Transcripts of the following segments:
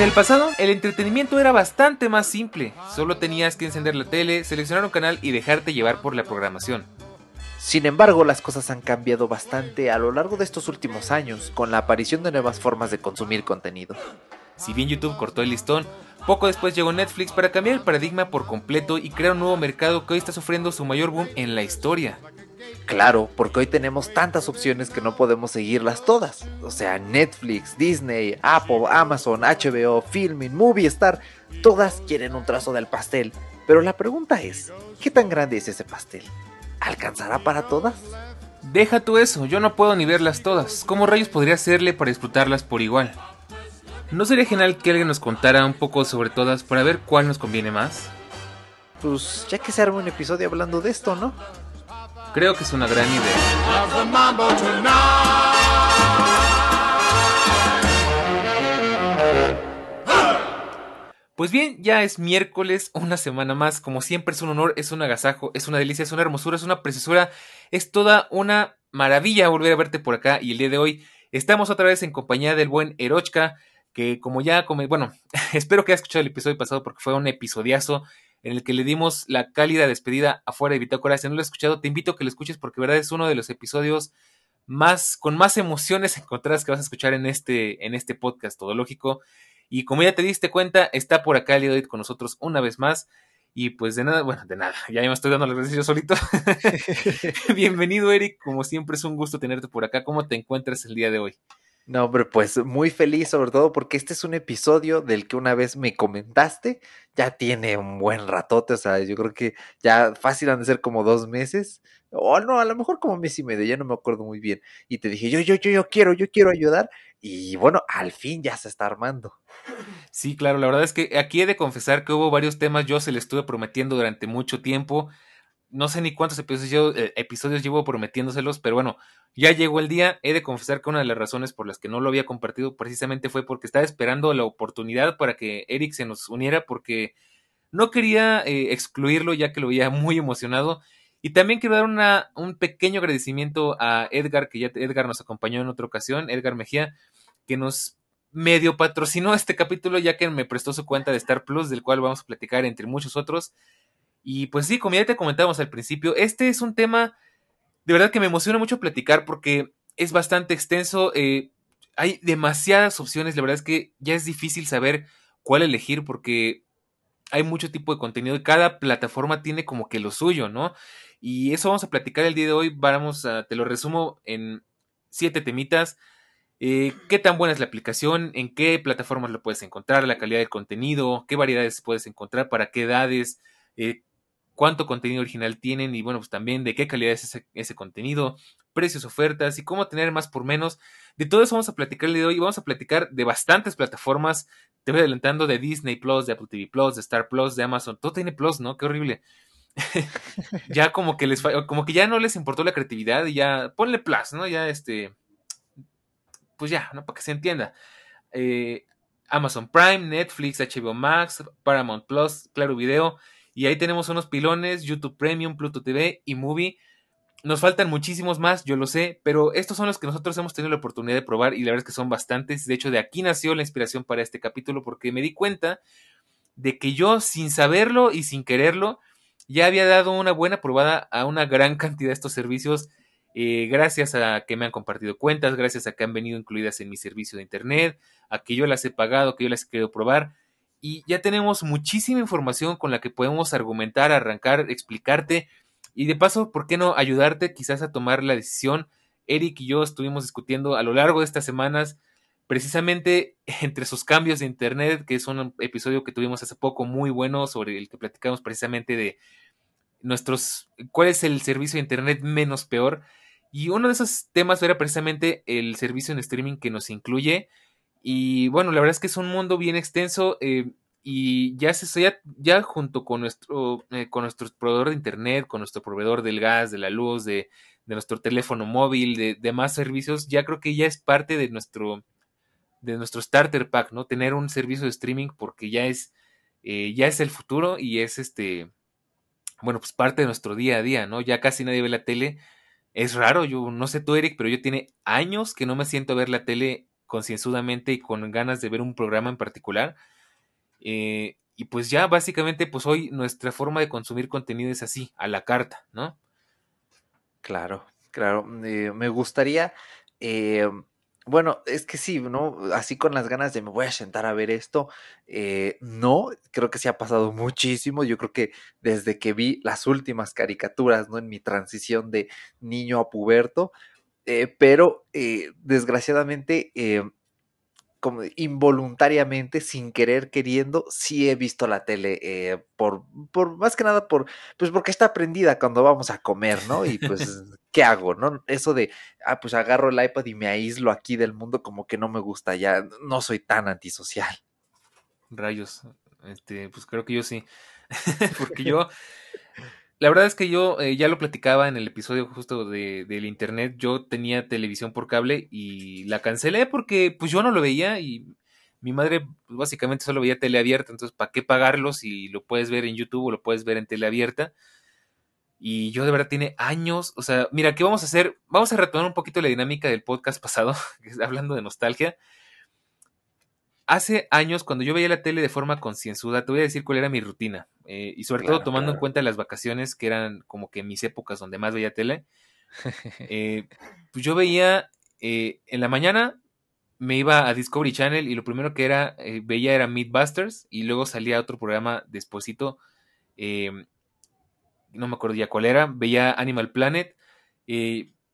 En el pasado, el entretenimiento era bastante más simple. Solo tenías que encender la tele, seleccionar un canal y dejarte llevar por la programación. Sin embargo, las cosas han cambiado bastante a lo largo de estos últimos años, con la aparición de nuevas formas de consumir contenido. Si bien YouTube cortó el listón, poco después llegó Netflix para cambiar el paradigma por completo y crear un nuevo mercado que hoy está sufriendo su mayor boom en la historia. Claro, porque hoy tenemos tantas opciones que no podemos seguirlas todas. O sea, Netflix, Disney, Apple, Amazon, HBO, Filmin, Movistar, todas quieren un trazo del pastel. Pero la pregunta es, ¿qué tan grande es ese pastel? ¿Alcanzará para todas? Deja tú eso, yo no puedo ni verlas todas. ¿Cómo rayos podría hacerle para disfrutarlas por igual? ¿No sería genial que alguien nos contara un poco sobre todas para ver cuál nos conviene más? Pues ya que se arma un episodio hablando de esto, ¿no? Creo que es una gran idea. Pues bien, ya es miércoles, una semana más. Como siempre es un honor, es un agasajo, es una delicia, es una hermosura, es una preciosura, es toda una maravilla volver a verte por acá. Y el día de hoy estamos otra vez en compañía del buen Erochka, que como ya, bueno, espero que hayas escuchado el episodio pasado porque fue un episodiazo en el que le dimos la cálida despedida afuera de Bitácora. Si no lo has escuchado, te invito a que lo escuches porque verdad es uno de los episodios más con más emociones encontradas que vas a escuchar en este en este podcast todo lógico. Y como ya te diste cuenta, está por acá el con nosotros una vez más. Y pues de nada, bueno, de nada, ya me estoy dando las gracias yo solito. Bienvenido, Eric. Como siempre es un gusto tenerte por acá. ¿Cómo te encuentras el día de hoy? No, hombre, pues muy feliz sobre todo porque este es un episodio del que una vez me comentaste, ya tiene un buen ratote, o sea, yo creo que ya fácil han de ser como dos meses, o no, a lo mejor como mes y medio, ya no me acuerdo muy bien, y te dije, yo, yo, yo, yo quiero, yo quiero ayudar, y bueno, al fin ya se está armando. Sí, claro, la verdad es que aquí he de confesar que hubo varios temas, yo se le estuve prometiendo durante mucho tiempo, no sé ni cuántos episodios, eh, episodios llevo prometiéndoselos, pero bueno, ya llegó el día. He de confesar que una de las razones por las que no lo había compartido precisamente fue porque estaba esperando la oportunidad para que Eric se nos uniera, porque no quería eh, excluirlo ya que lo veía muy emocionado. Y también quiero dar una, un pequeño agradecimiento a Edgar, que ya Edgar nos acompañó en otra ocasión, Edgar Mejía, que nos medio patrocinó este capítulo ya que me prestó su cuenta de Star Plus, del cual vamos a platicar entre muchos otros. Y pues sí, como ya te comentábamos al principio, este es un tema de verdad que me emociona mucho platicar porque es bastante extenso. Eh, hay demasiadas opciones, la verdad es que ya es difícil saber cuál elegir porque hay mucho tipo de contenido y cada plataforma tiene como que lo suyo, ¿no? Y eso vamos a platicar el día de hoy. Vamos a, te lo resumo en siete temitas. Eh, qué tan buena es la aplicación, en qué plataformas lo puedes encontrar, la calidad del contenido, qué variedades puedes encontrar, para qué edades, eh, cuánto contenido original tienen y bueno, pues también de qué calidad es ese, contenido, precios, ofertas y cómo tener más por menos. De todo eso vamos a platicar el día de hoy vamos a platicar de bastantes plataformas. Te voy adelantando de Disney Plus, de Apple TV Plus, de Star Plus, de Amazon. Todo tiene Plus, ¿no? Qué horrible. ya como que les como que ya no les importó la creatividad y ya ponle Plus, ¿no? Ya este pues ya, ¿no? Para que se entienda. Eh, Amazon Prime, Netflix, HBO Max, Paramount Plus, Claro Video y ahí tenemos unos pilones, YouTube Premium, Pluto TV y Movie. Nos faltan muchísimos más, yo lo sé, pero estos son los que nosotros hemos tenido la oportunidad de probar y la verdad es que son bastantes. De hecho, de aquí nació la inspiración para este capítulo porque me di cuenta de que yo, sin saberlo y sin quererlo, ya había dado una buena probada a una gran cantidad de estos servicios eh, gracias a que me han compartido cuentas, gracias a que han venido incluidas en mi servicio de internet, a que yo las he pagado, que yo las he querido probar. Y ya tenemos muchísima información con la que podemos argumentar, arrancar, explicarte y de paso, ¿por qué no ayudarte quizás a tomar la decisión? Eric y yo estuvimos discutiendo a lo largo de estas semanas precisamente entre sus cambios de internet, que es un episodio que tuvimos hace poco muy bueno sobre el que platicamos precisamente de nuestros cuál es el servicio de internet menos peor y uno de esos temas era precisamente el servicio en streaming que nos incluye y bueno, la verdad es que es un mundo bien extenso eh, y ya se ya, ya junto con nuestro eh, con nuestro proveedor de internet, con nuestro proveedor del gas, de la luz, de, de nuestro teléfono móvil, de, de, más servicios, ya creo que ya es parte de nuestro de nuestro starter pack, ¿no? Tener un servicio de streaming porque ya es eh, ya es el futuro y es este bueno, pues parte de nuestro día a día, ¿no? Ya casi nadie ve la tele. Es raro, yo no sé tú, Eric, pero yo tiene años que no me siento a ver la tele concienzudamente y con ganas de ver un programa en particular. Eh, y pues ya básicamente, pues hoy nuestra forma de consumir contenido es así, a la carta, ¿no? Claro, claro. Eh, me gustaría, eh, bueno, es que sí, ¿no? Así con las ganas de me voy a sentar a ver esto. No, creo que se ha pasado muchísimo. Yo creo que desde que vi las últimas caricaturas, ¿no? En mi transición de niño a puberto. Eh, pero eh, desgraciadamente como involuntariamente, sin querer, queriendo, sí he visto la tele, eh, por, por, más que nada por, pues porque está prendida cuando vamos a comer, ¿no? Y pues, ¿qué hago, no? Eso de, ah, pues agarro el iPad y me aíslo aquí del mundo, como que no me gusta, ya no soy tan antisocial. Rayos, este, pues creo que yo sí, porque yo, la verdad es que yo eh, ya lo platicaba en el episodio justo de, del internet. Yo tenía televisión por cable y la cancelé porque pues yo no lo veía y mi madre pues, básicamente solo veía tele abierta. Entonces, ¿para qué pagarlo si lo puedes ver en YouTube o lo puedes ver en tele abierta? Y yo de verdad tiene años, o sea, mira, ¿qué vamos a hacer? Vamos a retomar un poquito la dinámica del podcast pasado, hablando de nostalgia hace años, cuando yo veía la tele de forma concienzuda, te voy a decir cuál era mi rutina. Eh, y sobre todo tomando en cuenta las vacaciones, que eran como que mis épocas donde más veía tele. Eh, pues yo veía eh, en la mañana, me iba a Discovery Channel y lo primero que era veía era Meatbusters y luego salía otro programa despuesito. Em, no me acuerdo ya cuál era. Veía Animal Planet.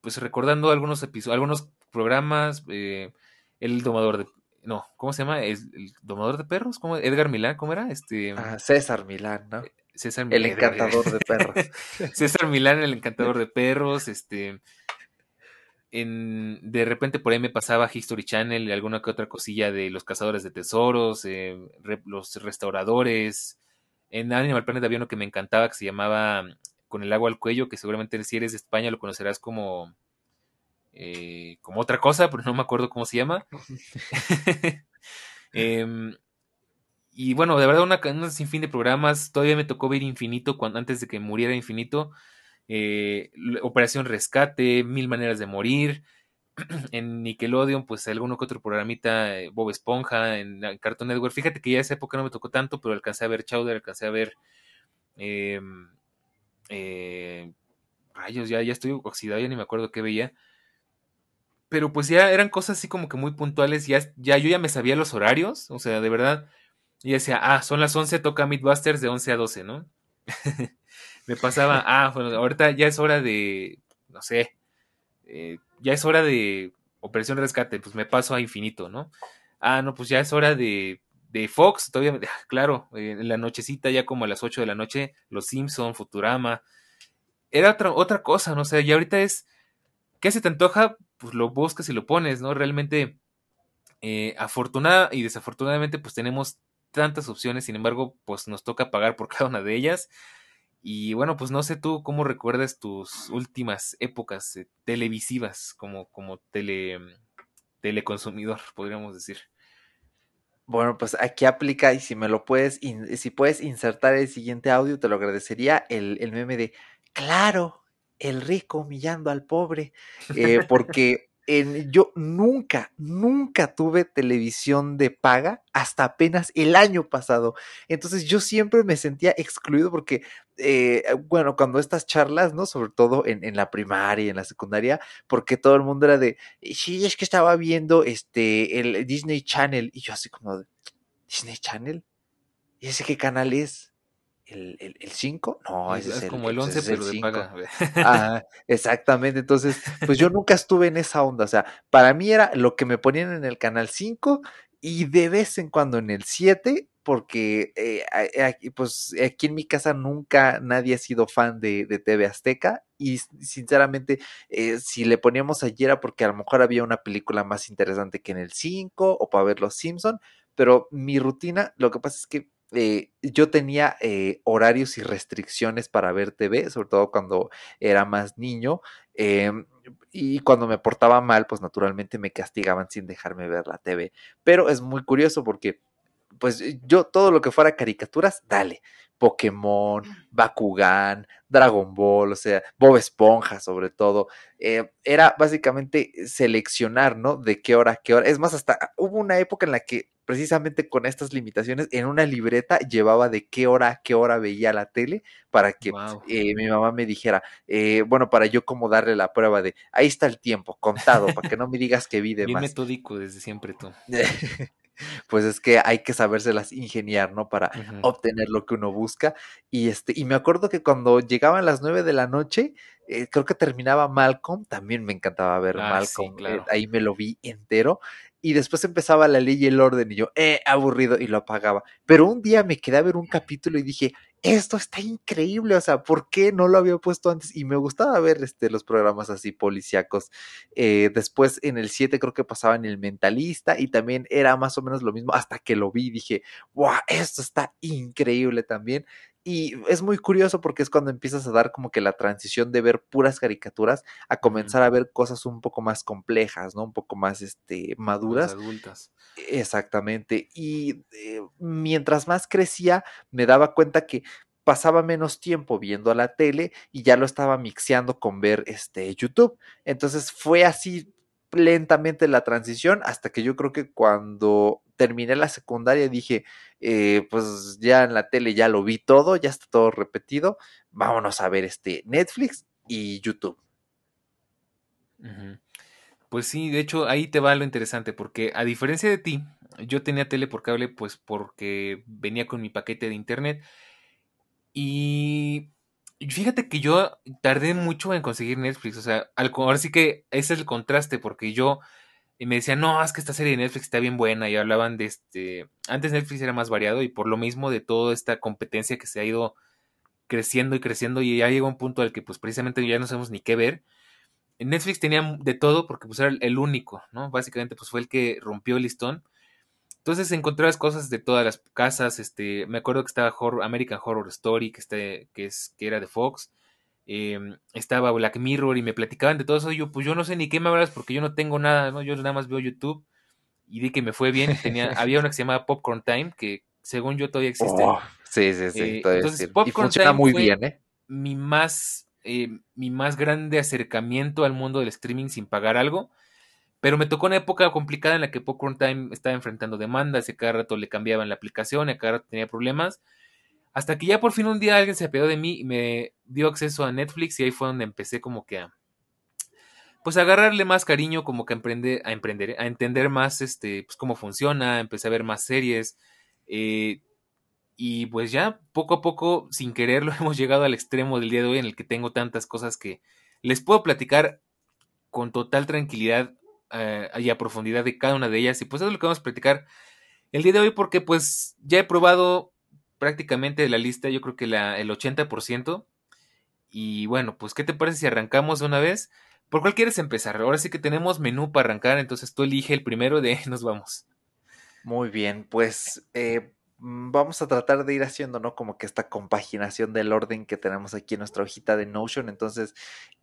pues recordando algunos episodios, algunos programas. el domador de no, ¿cómo se llama? ¿El, el domador de perros? ¿Cómo? Edgar Milán, ¿cómo era? Este. Ah, César Milán, ¿no? César Milán. El encantador de perros. César Milán, el encantador de perros, este. En, de repente por ahí me pasaba History Channel, alguna que otra cosilla de los cazadores de tesoros, eh, los restauradores. En Animal Planet había uno que me encantaba que se llamaba Con el agua al cuello, que seguramente si eres de España lo conocerás como eh, como otra cosa, pero no me acuerdo cómo se llama. Em, y bueno, de verdad, una, un sinfín de programas. Todavía me tocó ver Infinito cuando, antes de que muriera Infinito. Eh, Operación Rescate, Mil Maneras de Morir. en Nickelodeon, pues alguno que otro programita, eh, Bob Esponja, en, Cartoon Network. Fíjate que ya esa época no me tocó tanto, pero alcancé a ver Chowder, alcancé a ver. Em, rayos, ya, ya estoy oxidado, ya ni me acuerdo qué veía pero pues ya eran cosas así como que muy puntuales, ya, ya yo ya me sabía los horarios, o sea, de verdad, y decía, ah, son las 11, toca Midbusters de 11 a 12, ¿no? me pasaba, ah, bueno, ahorita ya es hora de, no sé, eh, ya es hora de Operación Rescate, pues me paso a infinito, ¿no? Ah, no, pues ya es hora de, de Fox, todavía, claro, eh, en la nochecita, ya como a las 8 de la noche, Los Simpson, Futurama, era otra, otra cosa, ¿no? O sea, ya ahorita es, ¿qué se te antoja? Pues lo buscas y lo pones, ¿no? Realmente, eh, afortunada y desafortunadamente, pues tenemos tantas opciones, sin embargo, pues nos toca pagar por cada una de ellas. Y bueno, pues no sé tú cómo recuerdas tus últimas épocas eh, televisivas como, como tele, teleconsumidor, podríamos decir. Bueno, pues aquí aplica y si me lo puedes, si puedes insertar el siguiente audio, te lo agradecería el, el meme de, claro, el rico humillando al pobre, eh, porque en, yo nunca, nunca tuve televisión de paga hasta apenas el año pasado. Entonces yo siempre me sentía excluido porque, eh, bueno, cuando estas charlas, ¿no? Sobre todo en, en, la primaria y en la secundaria, porque todo el mundo era de, sí, es que estaba viendo este, el Disney Channel y yo así como, ¿Disney Channel? ¿Y ese qué canal es? ¿El 5? no, ese es, el, como el 11, pero de paga. Ah, exactamente. Entonces, pues yo nunca estuve en esa onda. O sea, para mí era lo que me ponían en el canal 5 y de vez en cuando en el 7 porque eh, aquí, pues aquí en mi casa nunca nadie ha sido fan de, TV Azteca y sinceramente eh, si le poníamos ayer era porque a lo mejor había una película más interesante que en el 5 o para ver Los Simpson, pero mi rutina, lo que pasa es que eh, yo tenía horarios y restricciones para ver TV, sobre todo cuando era más niño. Em, y cuando me portaba mal, pues naturalmente me castigaban sin dejarme ver la TV. Pero es muy curioso porque pues eh, yo todo lo que fuera caricaturas, dale. Pokémon, Bakugan, Dragon Ball, o sea, Bob Esponja sobre todo. Eh, era básicamente seleccionar, ¿no? De qué hora, qué hora. Es más, hasta hubo una época en la que precisamente con estas limitaciones, en una libreta llevaba de qué hora, qué hora veía la tele para que eh, mi mamá me dijera, bueno, para yo como darle la prueba de, ahí está el tiempo, contado, para que no me digas que vi de Bien metódico desde siempre tú. pues es que hay que sabérselas ingeniar, ¿no? Para obtener lo que uno busca. Y este, y me acuerdo que cuando llegaban las nueve de la noche, eh, creo que terminaba Malcolm, también me encantaba ver ah, Malcolm, eh, ahí me lo vi entero y después empezaba la ley y el orden y yo, eh, aburrido y lo apagaba. Pero un día me quedé a ver un capítulo y dije, esto está increíble, o sea, ¿por qué no lo había puesto antes? Y me gustaba ver este, los programas así policíacos. Eh, después en el 7 creo que pasaba en El Mentalista y también era más o menos lo mismo hasta que lo vi dije, wow, esto está increíble también. Y es muy curioso porque es cuando empiezas a dar como que la transición de ver puras caricaturas a comenzar a ver cosas un poco más complejas, ¿no? Un poco más este, maduras. adultas. Exactamente. Y eh, mientras más crecía, me daba cuenta que pasaba menos tiempo viendo la tele y ya lo estaba mixeando con ver este YouTube. Entonces fue así lentamente la transición hasta que yo creo que cuando terminé la secundaria dije, eh, pues ya en la tele ya lo vi todo, ya está todo repetido, vámonos a ver este Netflix y YouTube. Pues sí, de hecho ahí te va lo interesante porque a diferencia de ti, yo tenía tele por cable pues porque venía con mi paquete de internet y Fíjate que yo tardé mucho en conseguir Netflix, o sea, ahora sí que ese es el contraste, porque yo me decían, no, es que esta serie de Netflix está bien buena, y hablaban de este, antes Netflix era más variado, y por lo mismo de toda esta competencia que se ha ido creciendo y creciendo, y ya llegó un punto al que pues precisamente ya no sabemos ni qué ver. Netflix tenía de todo, porque pues era el único, ¿no? Básicamente pues fue el que rompió el listón, entonces encontrabas cosas de todas las casas, este, me acuerdo que estaba American Horror Story, que, este, que, es, que era de Fox, em, estaba Black Mirror y me platicaban de todo eso, y yo pues yo no sé ni qué me hablas porque yo no tengo nada, ¿no? yo nada más veo YouTube y di que me fue bien, tenía, había una que se llamaba Popcorn Time, que según yo todavía existe. Oh, sí, sí, sí. Eh, entonces, Popcorn Time muy bien, ¿eh? Mi más, eh, mi más grande acercamiento al mundo del streaming sin pagar algo pero me tocó una época complicada en la que Popcorn Time estaba enfrentando demandas y cada rato le cambiaban la aplicación y cada rato tenía problemas. Hasta que ya por fin un día alguien se apiadó de mí y me dio acceso a Netflix y ahí fue donde empecé como que a pues a agarrarle más cariño, como que a a emprender, a entender más este, pues cómo funciona, empecé a ver más series. Eh, y pues ya poco a poco, sin quererlo, hemos llegado al extremo del día de hoy en el que tengo tantas cosas que les puedo platicar con total tranquilidad eh, y a profundidad de cada una de ellas. Y pues es lo que vamos a platicar el día de hoy porque pues ya he probado prácticamente la lista, yo creo que la, el 80%. Y bueno, pues ¿qué te parece si arrancamos de una vez? ¿Por cuál quieres empezar? Ahora sí que tenemos menú para arrancar, entonces tú elige el primero de nos vamos. Muy bien, pues eh, mm, vamos a tratar de ir haciendo, ¿no? Como que esta compaginación del orden que tenemos aquí en nuestra hojita de Notion. Entonces,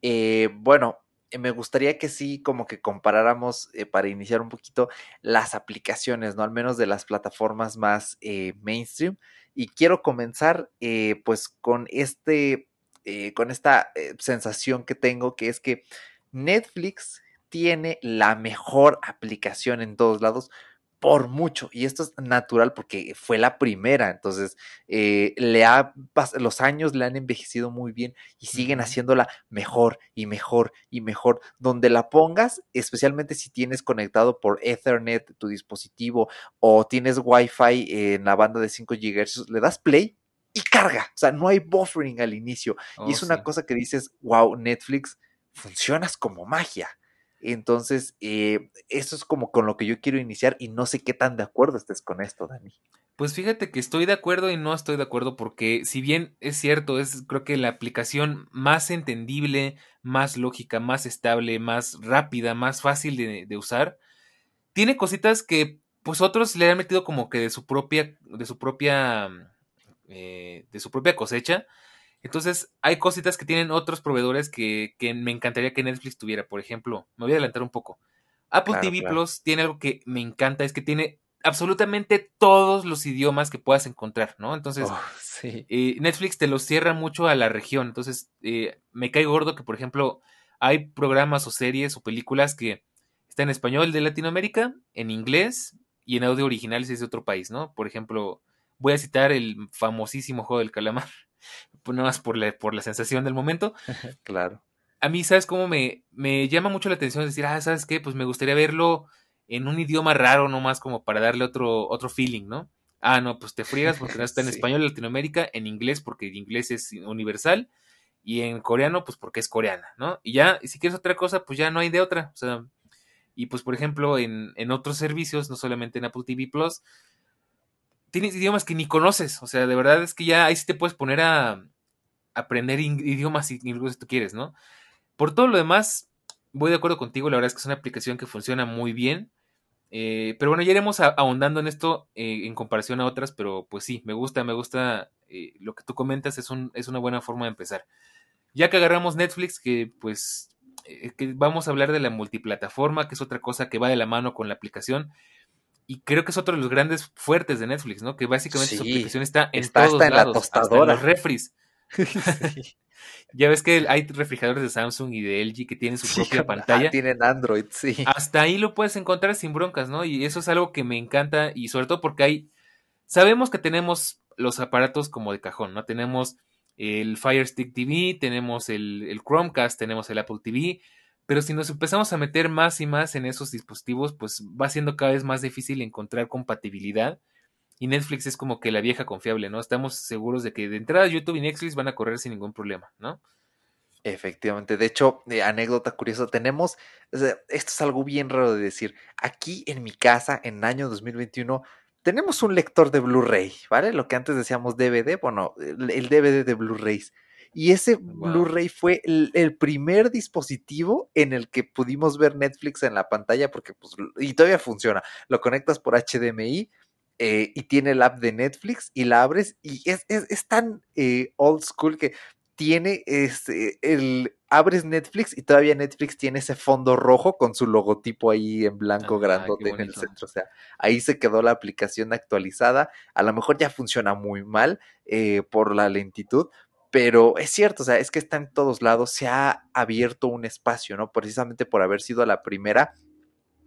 eh, bueno, eh, me gustaría que sí, como que comparáramos eh, para iniciar un poquito las aplicaciones, ¿no? Al menos de las plataformas más mainstream. Y quiero comenzar pues con este, con esta sensación que tengo, que es que Netflix tiene la mejor aplicación en todos lados por mucho. Y esto es natural porque fue la primera. Entonces, eh, le ha, los años le han envejecido muy bien y siguen haciéndola mejor y mejor y mejor. Donde la pongas, especialmente si tienes conectado por Ethernet tu dispositivo o tienes Wi-Fi en la banda de 5 GHz, le das play y carga. O sea, no hay buffering al inicio. y es oh, una cosa que dices, wow, Netflix, funcionas como magia. Entonces, eh, eso es como con lo que yo quiero iniciar y no sé qué tan de acuerdo estés con esto, Dani. Pues fíjate que estoy de acuerdo y no estoy de acuerdo porque si bien es cierto, es creo que la aplicación más entendible, más lógica, más estable, más rápida, más fácil de, usar, tiene cositas que pues otros le han metido como que de su propia, de su propia, eh, de su propia cosecha entonces, hay cositas que tienen otros proveedores que, me encantaría que Netflix tuviera. Por ejemplo, me voy a adelantar un poco. Apple TV Plus tiene algo que me encanta, es que tiene absolutamente todos los idiomas que puedas encontrar, ¿no? Entonces, oh, eh, Netflix te los cierra mucho a la región. Entonces, eh, me cae gordo que, por ejemplo, hay programas o series o películas que están en español de Latinoamérica, en inglés y en audio original si es de otro país, ¿no? Por ejemplo, voy a citar el famosísimo juego del calamar. pues nada más por la, por la sensación del momento. claro. A mí, ¿sabes cómo me, me llama mucho la atención decir, ah, ¿sabes qué? Pues me gustaría verlo en un idioma raro nomás como para darle otro, otro feeling, ¿no? Ah, no, pues te friegas porque no está en español en Latinoamérica, en inglés porque el inglés es universal y en coreano pues porque es coreana, ¿no? Y ya, y si quieres otra cosa, pues ya no hay de otra. O sea, y pues por ejemplo en, en otros servicios, no solamente en Apple TV Plus, tienes idiomas que ni conoces. O sea, de verdad es que ya ahí sí te puedes poner a aprender idiomas si, si tú quieres, ¿no? Por todo lo demás, voy de acuerdo contigo. La verdad es que es una aplicación que funciona muy bien. Eh, pero bueno, ya iremos ahondando en esto eh, en comparación a otras, pero pues sí, me gusta, me gusta eh, lo que tú comentas, es, un, es una buena forma de empezar. Ya que agarramos Netflix, que pues que vamos a hablar de la multiplataforma, que es otra cosa que va de la mano con la aplicación y creo que es otro de los grandes fuertes de Netflix, ¿no? Que básicamente su aplicación está en todos lados, hasta en los ya ves que hay refrigeradores de Samsung y de LG que tienen su propia pantalla. tienen Android, sí. Hasta ahí lo puedes encontrar sin broncas, ¿no? Y eso es algo que me encanta y sobre todo porque hay, sabemos que tenemos los aparatos como de cajón, ¿no? Tenemos el Fire Stick TV, tenemos el, el Chromecast, tenemos el Apple TV, pero si nos empezamos a meter más y más en esos dispositivos, pues va siendo cada vez más difícil encontrar compatibilidad. Y Netflix es como que la vieja confiable, ¿no? Estamos seguros de que de entrada YouTube y Netflix van a correr sin ningún problema, ¿no? Efectivamente, de hecho, eh, anécdota curiosa, tenemos, esto es algo bien raro de decir, aquí en mi casa, en año 2021, tenemos un lector de Blu-ray, ¿vale? Lo que antes decíamos DVD, bueno, el DVD de Blu-rays. Y ese Blu-ray fue el, primer dispositivo en el que pudimos ver Netflix en la pantalla, porque pues, y todavía funciona. Lo conectas por HDMI eh, y tiene el app de Netflix y la abres y es, es, tan eh, old school que tiene este, el abres Netflix y todavía Netflix tiene ese fondo rojo con su logotipo ahí en blanco grandote en el centro. O sea, ahí se quedó la aplicación actualizada. A lo mejor ya funciona muy mal eh, por la lentitud, pero es cierto, o sea, es que está en todos lados, se ha abierto un espacio, ¿no? Precisamente por haber sido la primera,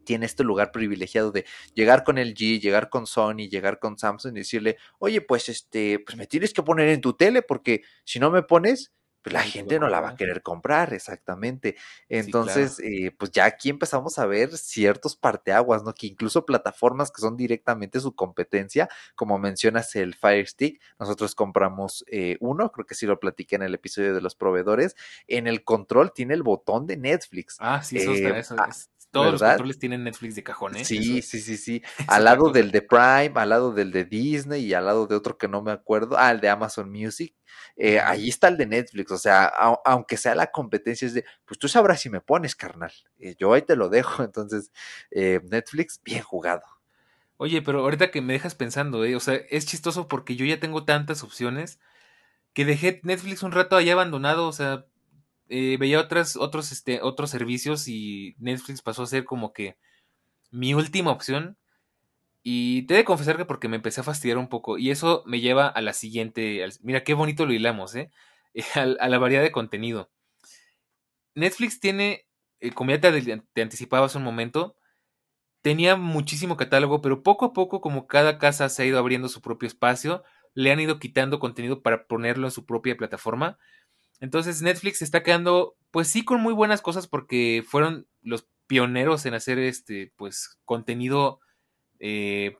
tiene este lugar privilegiado de llegar con el G, llegar con Sony, llegar con Samsung y decirle, oye, pues este, pues me tienes que poner en tu tele porque si no me pones, pues la gente no la va a querer comprar, exactamente. Entonces, eh, pues ya aquí empezamos a ver ciertos parteaguas, ¿no? Que incluso plataformas que son directamente su competencia, como mencionas el Fire Stick, nosotros compramos eh, uno, creo que sí lo platiqué en el episodio de los proveedores, en el control tiene el botón de Netflix. Ah, sí, eso, está, eh, eso es. Todos los controles tienen Netflix de cajón, ¿eh? Sí, sí, sí, sí. al lado del de Prime, al lado del de Disney y al lado de otro que no me acuerdo, ah, el de Amazon Music. Eh, ahí está el de Netflix, o sea, aunque sea la competencia, es de, pues tú sabrás si me pones, carnal. Eh, yo ahí te lo dejo, entonces, eh, Netflix, bien jugado. Oye, pero ahorita que me dejas pensando, o sea, es chistoso porque yo ya tengo tantas opciones que dejé Netflix un rato ahí abandonado, o sea, eh, veía otras, otros, este, otros servicios y Netflix pasó a ser como que mi última opción. Y te he de confesar que porque me empecé a fastidiar un poco. Y eso me lleva a la siguiente. mira qué bonito lo hilamos, ¿eh? A, la variedad de contenido. Netflix tiene, eh, como ya te, te anticipaba un momento, tenía muchísimo catálogo, pero poco a poco, como cada casa se ha ido abriendo su propio espacio, le han ido quitando contenido para ponerlo en su propia plataforma. Entonces Netflix está quedando, pues sí, con muy buenas cosas porque fueron los pioneros en hacer este, pues, contenido, eh,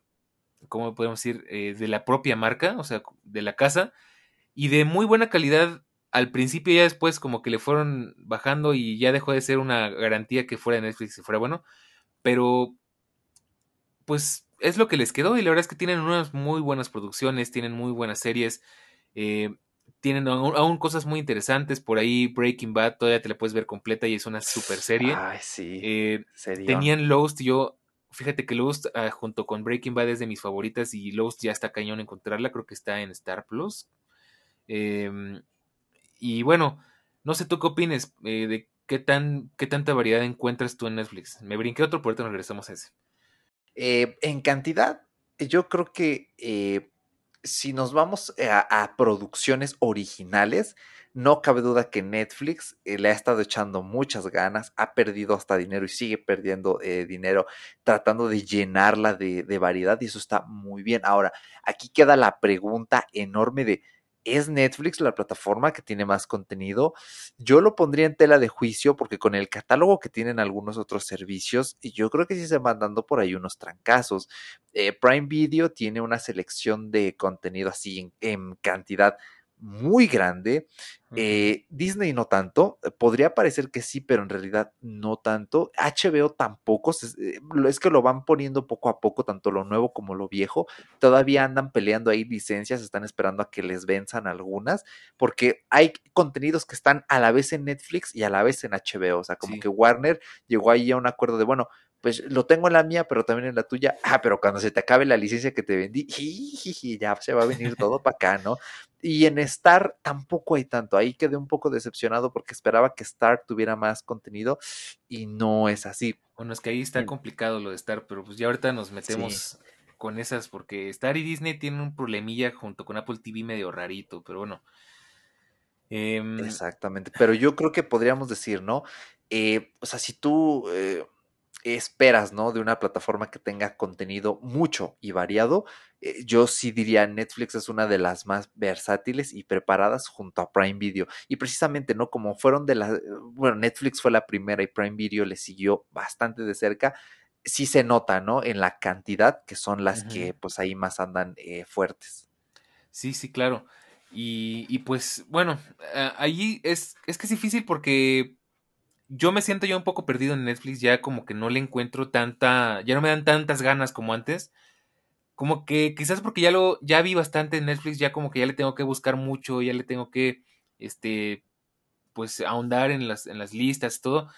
¿cómo podemos decir? Eh, de la propia marca, o sea, de la casa, y de muy buena calidad. Al principio ya después como que le fueron bajando y ya dejó de ser una garantía que fuera Netflix y fuera bueno, pero pues es lo que les quedó y la verdad es que tienen unas muy buenas producciones, tienen muy buenas series. Eh, tienen aún, cosas muy interesantes. Por ahí Breaking Bad todavía te la puedes ver completa y es una super serie. Ay, sí. Eh, tenían Lost, yo, fíjate que Lost ah, junto con Breaking Bad es de mis favoritas y Lost ya está cañón encontrarla, creo que está en Star Plus. Em, y bueno, no sé tú qué opines eh, de qué, tan, qué tanta variedad encuentras tú en Netflix. Me brinqué otro, por nos regresamos a ese. Eh, en cantidad, yo creo que si nos vamos eh, a, producciones originales, no cabe duda que Netflix eh, le ha estado echando muchas ganas, ha perdido hasta dinero y sigue perdiendo eh, dinero tratando de llenarla de, de variedad y eso está muy bien. Ahora, aquí queda la pregunta enorme de ¿Es Netflix la plataforma que tiene más contenido? Yo lo pondría en tela de juicio porque con el catálogo que tienen algunos otros servicios, yo creo que sí se van dando por ahí unos trancazos. Eh, Prime Video tiene una selección de contenido así en cantidad muy grande. Eh, Disney no tanto, eh, podría parecer que sí, pero en realidad no tanto. HBO tampoco, eh, es que lo van poniendo poco a poco, tanto lo nuevo como lo viejo. Todavía andan peleando ahí licencias, están esperando a que les venzan algunas, porque hay contenidos que están a la vez en Netflix y a la vez en HBO. O sea, como que Warner llegó ahí a un acuerdo de, bueno, pues lo tengo en la mía, pero también en la tuya. Ah, pero cuando se te acabe la licencia que te vendí, ya se va a venir todo para acá, ¿no? Y en Star tampoco hay tanto. Ahí quedé un poco decepcionado porque esperaba que Star tuviera más contenido y no es así. Bueno, es que ahí está complicado lo de Star, pero pues ya ahorita nos metemos con esas porque Star y Disney tienen un problemilla junto con Apple TV medio rarito, pero bueno. Em, Exactamente, pero yo creo que podríamos decir, ¿no? Eh, o sea, si tú... Eh, esperas, ¿no? De una plataforma que tenga contenido mucho y variado, eh, yo sí diría Netflix es una de las más versátiles y preparadas junto a Prime Video. Y precisamente, ¿no? Como fueron de las, bueno, Netflix fue la primera y Prime Video le siguió bastante de cerca, sí se nota, ¿no? En la cantidad que son las que pues ahí más andan eh, fuertes. Sí, sí, claro. Y, y pues bueno, allí es, es que es difícil porque yo me siento ya un poco perdido en Netflix, ya como que no le encuentro tanta, ya no me dan tantas ganas como antes. Como que quizás porque ya lo, ya vi bastante en Netflix, ya como que ya le tengo que buscar mucho, ya le tengo que, este, pues ahondar en las, en las listas, todo.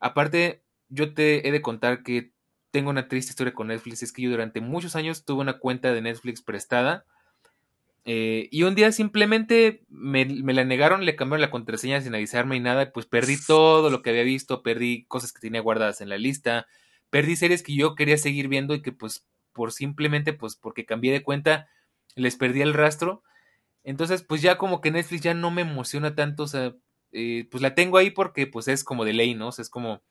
Aparte, yo te he de contar que tengo una triste historia con Netflix, es que yo durante muchos años tuve una cuenta de Netflix prestada eh, y un día simplemente me, la negaron, le cambiaron la contraseña sin avisarme y nada, pues perdí todo lo que había visto, perdí cosas que tenía guardadas en la lista, perdí series que yo quería seguir viendo y que pues por simplemente pues porque cambié de cuenta les perdí el rastro. Entonces pues ya como que Netflix ya no me emociona tanto, o sea, eh, pues la tengo ahí porque pues es como de ley, ¿no? O sea, es como,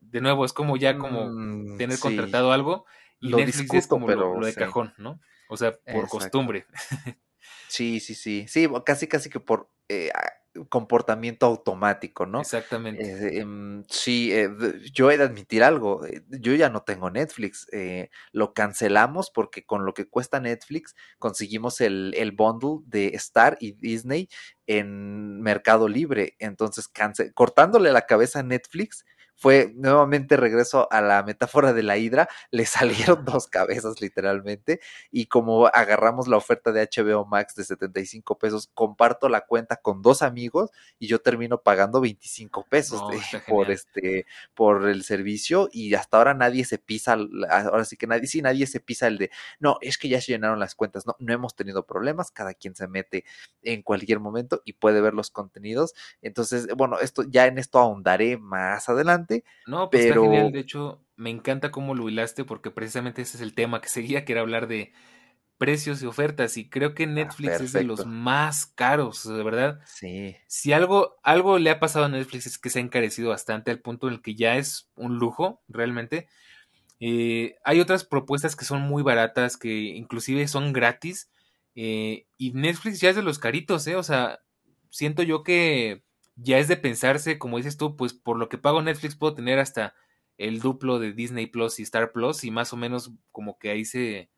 de nuevo, es como ya como mm, tener contratado algo y Netflix es como lo, de cajón, ¿no? O sea, por costumbre. Sí, sí, sí. Sí, casi, casi que por eh, comportamiento automático, ¿no? Exactamente. Eh, em, sí, eh, yo he de admitir algo. Yo ya no tengo Netflix. lo cancelamos porque con lo que cuesta Netflix conseguimos el, el bundle de Star y Disney en Mercado Libre. Entonces, cortándole la cabeza a Netflix fue nuevamente regreso a la metáfora de la hidra, le salieron dos cabezas literalmente y como agarramos la oferta de HBO Max de 75 pesos, comparto la cuenta con dos amigos y yo termino pagando 25 pesos por este por el servicio y hasta ahora nadie se pisa, ahora sí que nadie, sí, nadie se pisa el de, no, es que ya se llenaron las cuentas, no, no hemos tenido problemas, cada quien se mete en cualquier momento y puede ver los contenidos, entonces, bueno, esto ya en esto ahondaré más adelante no, pues está genial. De hecho, me encanta cómo lo hilaste porque precisamente ese es el tema que seguía, que era hablar de precios y ofertas. Y creo que ah, Netflix es de los más caros, de verdad. Sí. Si algo, algo le ha pasado a Netflix es que se ha encarecido bastante al punto en el que ya es un lujo, realmente. Eh, hay otras propuestas que son muy baratas, que inclusive son gratis. Eh, y Netflix ya es de los caritos, ¿eh? O sea, siento yo que ya es de pensarse, como dices tú, pues por lo que pago Netflix puedo tener hasta el duplo de Disney Plus y Star Plus y más o menos como que ahí se,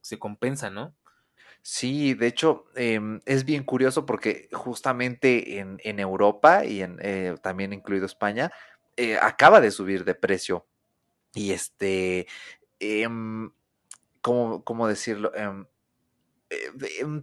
se compensa, ¿no? Sí, de hecho, em, es bien curioso porque justamente en, en Europa y en, eh, también incluido España, eh, acaba de subir de precio. Y este, em, ¿cómo, ¿cómo, decirlo? Em, eh,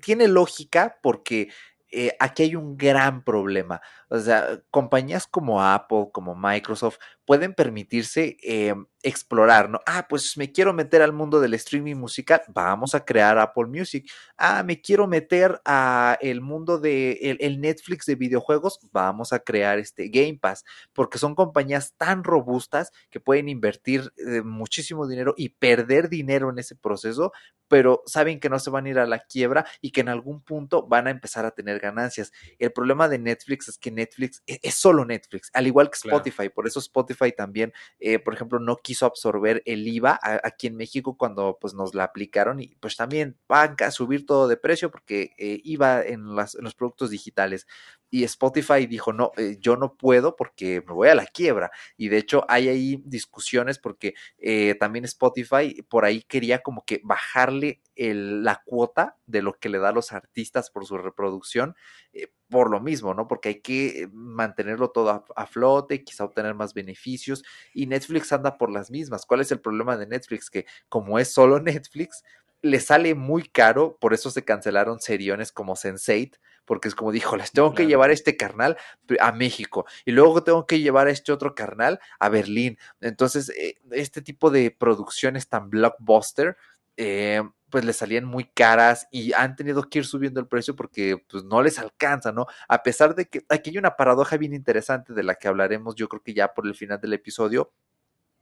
tiene lógica porque eh, aquí hay un gran problema. O sea, compañías como Apple, como Microsoft, pueden permitirse eh, explorar, ¿no? Ah, pues me quiero meter al mundo del streaming musical, vamos a crear Apple Music. Ah, me quiero meter a el mundo de el, Netflix de videojuegos, vamos a crear este Game Pass, porque son compañías tan robustas que pueden invertir eh, muchísimo dinero y perder dinero en ese proceso, pero saben que no se van a ir a la quiebra y que en algún punto van a empezar a tener ganancias. El problema de Netflix es que Netflix e, es, solo Netflix, al igual que Spotify. Por eso Spotify también, eh, por ejemplo, no quiso absorber el IVA aquí en México cuando pues nos la aplicaron y pues también van a subir todo de precio porque eh, IVA en, las, los productos digitales y Spotify dijo, no, eh, yo no puedo porque me voy a la quiebra. Y de hecho hay ahí discusiones porque eh, también Spotify por ahí quería como que bajarle la cuota de lo que le da a los artistas por su reproducción, eh, por lo mismo, ¿no? Porque hay que mantenerlo todo a, a, flote, quizá obtener más beneficios. Y Netflix anda por las mismas. ¿Cuál es el problema de Netflix? Que como es solo Netflix, le sale muy caro, por eso se cancelaron seriones como Sense8, porque es como dijo, les tengo que llevar este carnal a México y luego tengo que llevar a este otro carnal a Berlín. Entonces, eh, este tipo de producciones tan blockbuster, eh, pues le salían muy caras y han tenido que ir subiendo el precio porque pues no les alcanza, ¿no? A pesar de que aquí hay una paradoja bien interesante de la que hablaremos yo creo que ya por el final del episodio,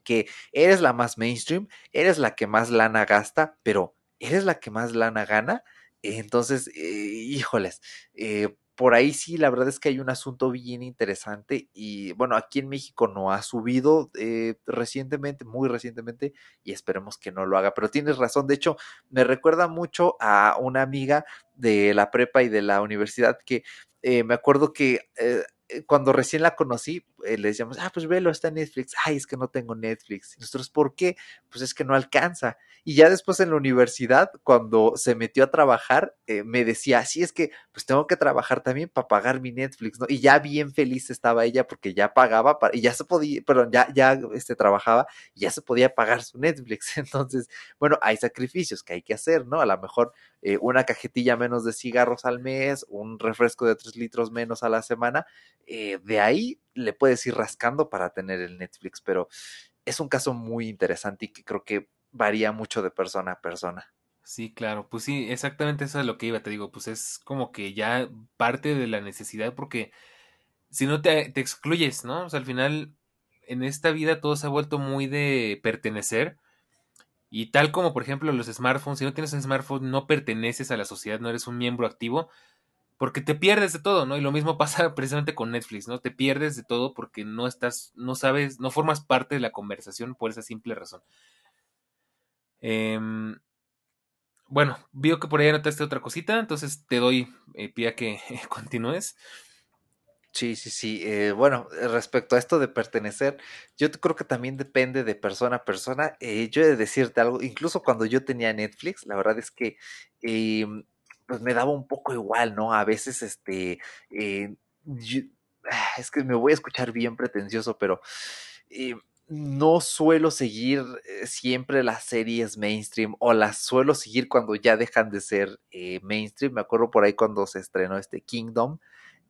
que eres la más mainstream, eres la que más lana gasta, pero eres la que más lana gana. Entonces, eh, híjoles, eh, por ahí sí, la verdad es que hay un asunto bien interesante y bueno, aquí en México no ha subido eh, recientemente, muy recientemente, y esperemos que no lo haga, pero tienes razón, de hecho, me recuerda mucho a una amiga de la prepa y de la universidad que me acuerdo que cuando recién la conocí, eh, le decíamos, ah, pues velo, está Netflix. Ay, es que no tengo Netflix. Y nosotros, ¿por qué? Pues es que no alcanza. Y ya después en la universidad, cuando se metió a trabajar, eh, me decía, sí, es que pues tengo que trabajar también para pagar mi Netflix, ¿no? Y ya bien feliz estaba ella porque ya pagaba, y ya se podía, perdón, ya, ya este, trabajaba, y ya se podía pagar su Netflix. Entonces, bueno, hay sacrificios que hay que hacer, ¿no? A lo mejor eh, una cajetilla menos de cigarros al mes, un refresco de tres litros menos a la semana, de ahí le puedes ir rascando para tener el Netflix, pero es un caso muy interesante y que creo que varía mucho de persona a persona. Sí, claro, pues sí, exactamente eso es lo que iba, te digo, pues es como que ya parte de la necesidad porque si no te, te excluyes, ¿no? O sea, al final en esta vida todo se ha vuelto muy de pertenecer y tal como por ejemplo los smartphones, si no tienes un smartphone no perteneces a la sociedad, no eres un miembro activo, porque te pierdes de todo, ¿no? Y lo mismo pasa precisamente con Netflix, ¿no? Te pierdes de todo porque no estás, no sabes, no formas parte de la conversación por esa simple razón. Em, bueno, veo que por ahí anotaste otra cosita, entonces te doy eh, pie a que continúes. Sí, sí, sí. Eh, bueno, respecto a esto de pertenecer, yo creo que también depende de persona a persona. Eh, yo he de decirte algo, incluso cuando yo tenía Netflix, la verdad es que em, pues me daba un poco igual, ¿no? A veces, este, eh, ah, es que me voy a escuchar bien pretencioso, pero eh, no suelo seguir eh, siempre las series mainstream o las suelo seguir cuando ya dejan de ser mainstream. Me acuerdo por ahí cuando se estrenó este Kingdom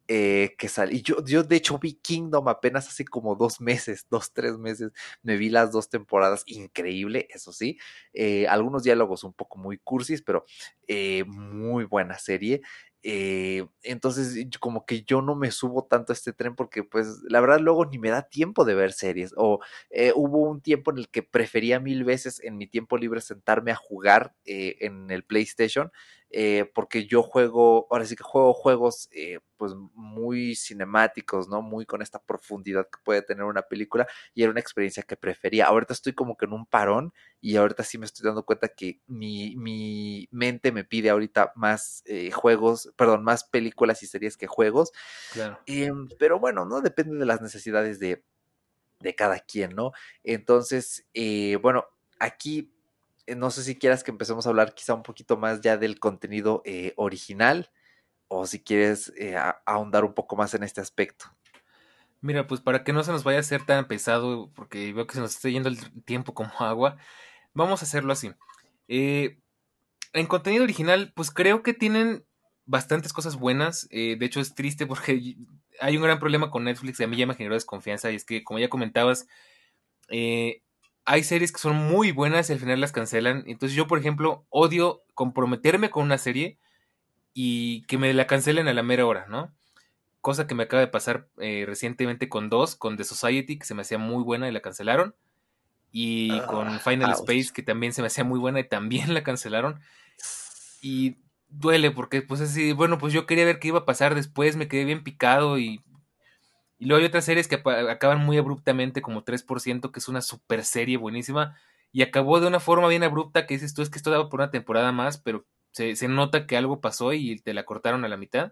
eh, que salió. Y yo, yo, de hecho, vi Kingdom apenas hace como dos meses, dos, tres meses. Me vi las dos temporadas, increíble, eso sí. Eh, algunos diálogos un poco muy cursis, pero eh, muy buena serie. Entonces, como que yo no me subo tanto a este tren porque, pues, la verdad, luego ni me da tiempo de ver series. O hubo un tiempo en el que prefería mil veces en mi tiempo libre sentarme a jugar en el PlayStation eh, porque yo juego, ahora sí que juego juegos eh, pues muy cinemáticos, ¿no? Muy con esta profundidad que puede tener una película y era una experiencia que prefería. Ahorita estoy como que en un parón y ahorita sí me estoy dando cuenta que mi, mi mente me pide ahorita más eh, juegos, perdón, más películas y series que juegos. Claro. Pero bueno, ¿no? Depende de las necesidades de, de cada quien, ¿no? Entonces, bueno, aquí no sé si quieras que empecemos a hablar quizá un poquito más ya del contenido eh, original o si quieres eh, ahondar un poco más en este aspecto. Mira, pues para que no se nos vaya a hacer tan pesado, porque veo que se nos está yendo el tiempo como agua, vamos a hacerlo así. Eh, en contenido original, pues creo que tienen bastantes cosas buenas. eh, de hecho, es triste porque hay un gran problema con Netflix y a mí ya me generó desconfianza. Y es que, como ya comentabas, eh, hay series que son muy buenas y al final las cancelan. Entonces, yo, por ejemplo, odio comprometerme con una serie y que me la cancelen a la mera hora, ¿no? Cosa que me acaba de pasar eh, recientemente con dos, con The Society, que se me hacía muy buena y la cancelaron. Y con Ah, Final ouch. Space, que también se me hacía muy buena y también la cancelaron. Y duele porque, pues así, bueno, pues yo quería ver qué iba a pasar después, me quedé bien picado y, y luego hay otras series que acaban muy abruptamente, como 3%, que es una super serie buenísima, y acabó de una forma bien abrupta que dices tú, es que esto daba por una temporada más, pero se, se nota que algo pasó y te la cortaron a la mitad.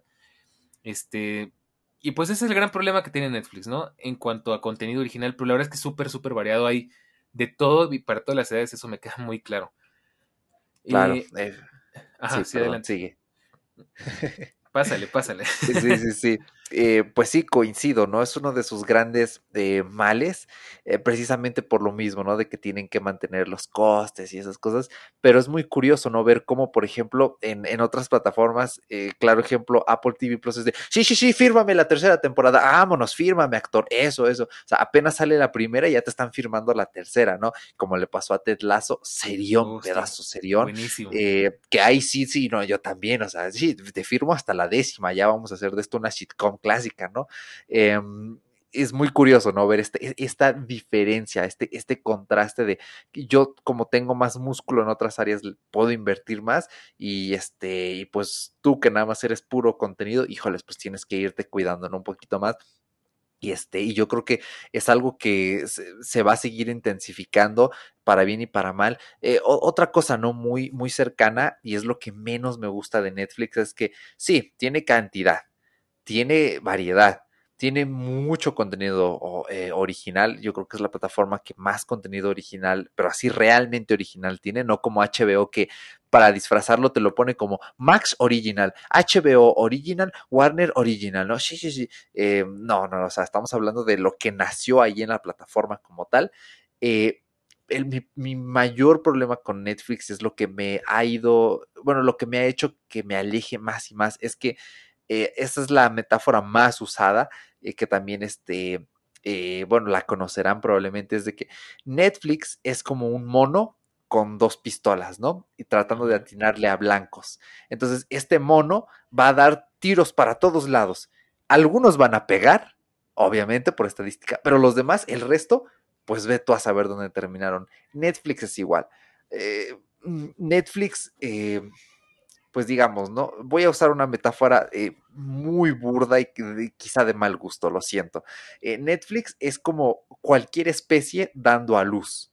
Este, y pues ese es el gran problema que tiene Netflix, ¿no? En cuanto a contenido original, pero la verdad es que es súper, súper variado, hay de todo y para todas las edades, eso me queda muy claro. Claro. Eh, eh, ajá, sí, sí, perdón, adelante. sigue. Pásale, pásale. Sí, sí, sí. Eh, pues sí, coincido, ¿no? Es uno de sus grandes eh, males, eh, precisamente por lo mismo, ¿no? De que tienen que mantener los costes y esas cosas, pero es muy curioso, ¿no? Ver cómo, por ejemplo, en, en otras plataformas, claro ejemplo, Apple TV Plus es de, sí, sí, sí, fírmame la tercera temporada, vámonos, fírmame, actor, eso, eso. O sea, apenas sale la primera y ya te están firmando la tercera, ¿no? Como le pasó a Ted Lasso, serión, pedazo serión. Buenísimo. Que ahí sí, sí, no, yo también, o sea, sí, te firmo hasta la décima, ya vamos a hacer de esto una sitcom clásica, ¿no? Em, es muy curioso, ¿no? Ver este, e- esta diferencia, este, este contraste de yo como tengo más músculo en otras áreas, puedo invertir más y este, y pues tú que nada más eres puro contenido, híjoles, pues tienes que irte cuidando. Un poquito más. Y, este, y yo creo que es algo que se, va a seguir intensificando para bien y para mal. Eh, otra cosa no muy, muy cercana, y es lo que menos me gusta de Netflix, es que sí, tiene cantidad, tiene variedad, tiene mucho contenido eh, original. Yo creo que es la plataforma que más contenido original, pero así realmente original tiene, no como HBO que para disfrazarlo te lo pone como Max Original, HBO Original, Warner Original, ¿no? Sí, sí, sí. Eh, no, no, o sea, estamos hablando de lo que nació ahí en la plataforma como tal. Eh, el- mi mayor problema con Netflix es lo que me ha ido, bueno, lo que me ha hecho que me aleje más y más, es que eh, esa es la metáfora más usada, eh, que también este, eh, bueno, la conocerán probablemente, es de que Netflix es como un mono con dos pistolas, ¿no? Y tratando de atinarle a blancos. Entonces, este mono va a dar tiros para todos lados. Algunos van a pegar, obviamente por estadística, pero los demás, el resto, pues ve tú a saber dónde terminaron. Netflix es igual. Eh, mm, Netflix, eh, pues digamos, ¿no? Voy a usar una metáfora eh, muy burda y quizá de mal gusto, lo siento. Eh, Netflix es como cualquier especie dando a luz.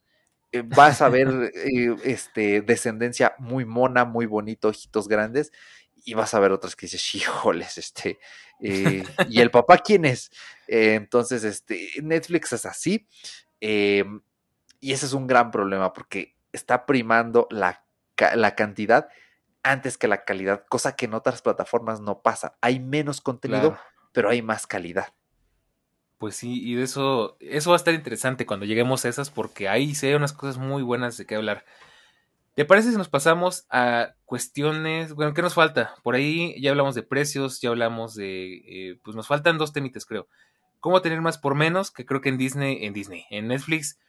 Eh, vas a ver este, descendencia muy mona, muy bonito, ojitos grandes, y vas a ver otras que dices, híjoles, este, ¿y el papá quién es? Entonces, este, Netflix es así, y ese es un gran problema porque está primando la, la cantidad antes que la calidad, cosa que en otras plataformas no pasa. Hay menos contenido, Claro. pero hay más calidad. Pues sí, y de eso, eso va a estar interesante cuando lleguemos a esas, porque ahí sí hay unas cosas muy buenas de qué hablar. ¿Te parece si nos pasamos a cuestiones? Bueno, ¿qué nos falta? Por ahí ya hablamos de precios, ya hablamos de. eh, pues nos faltan dos temitas, creo. ¿Cómo tener más por menos? Que creo que en Disney, en Disney, en Netflix,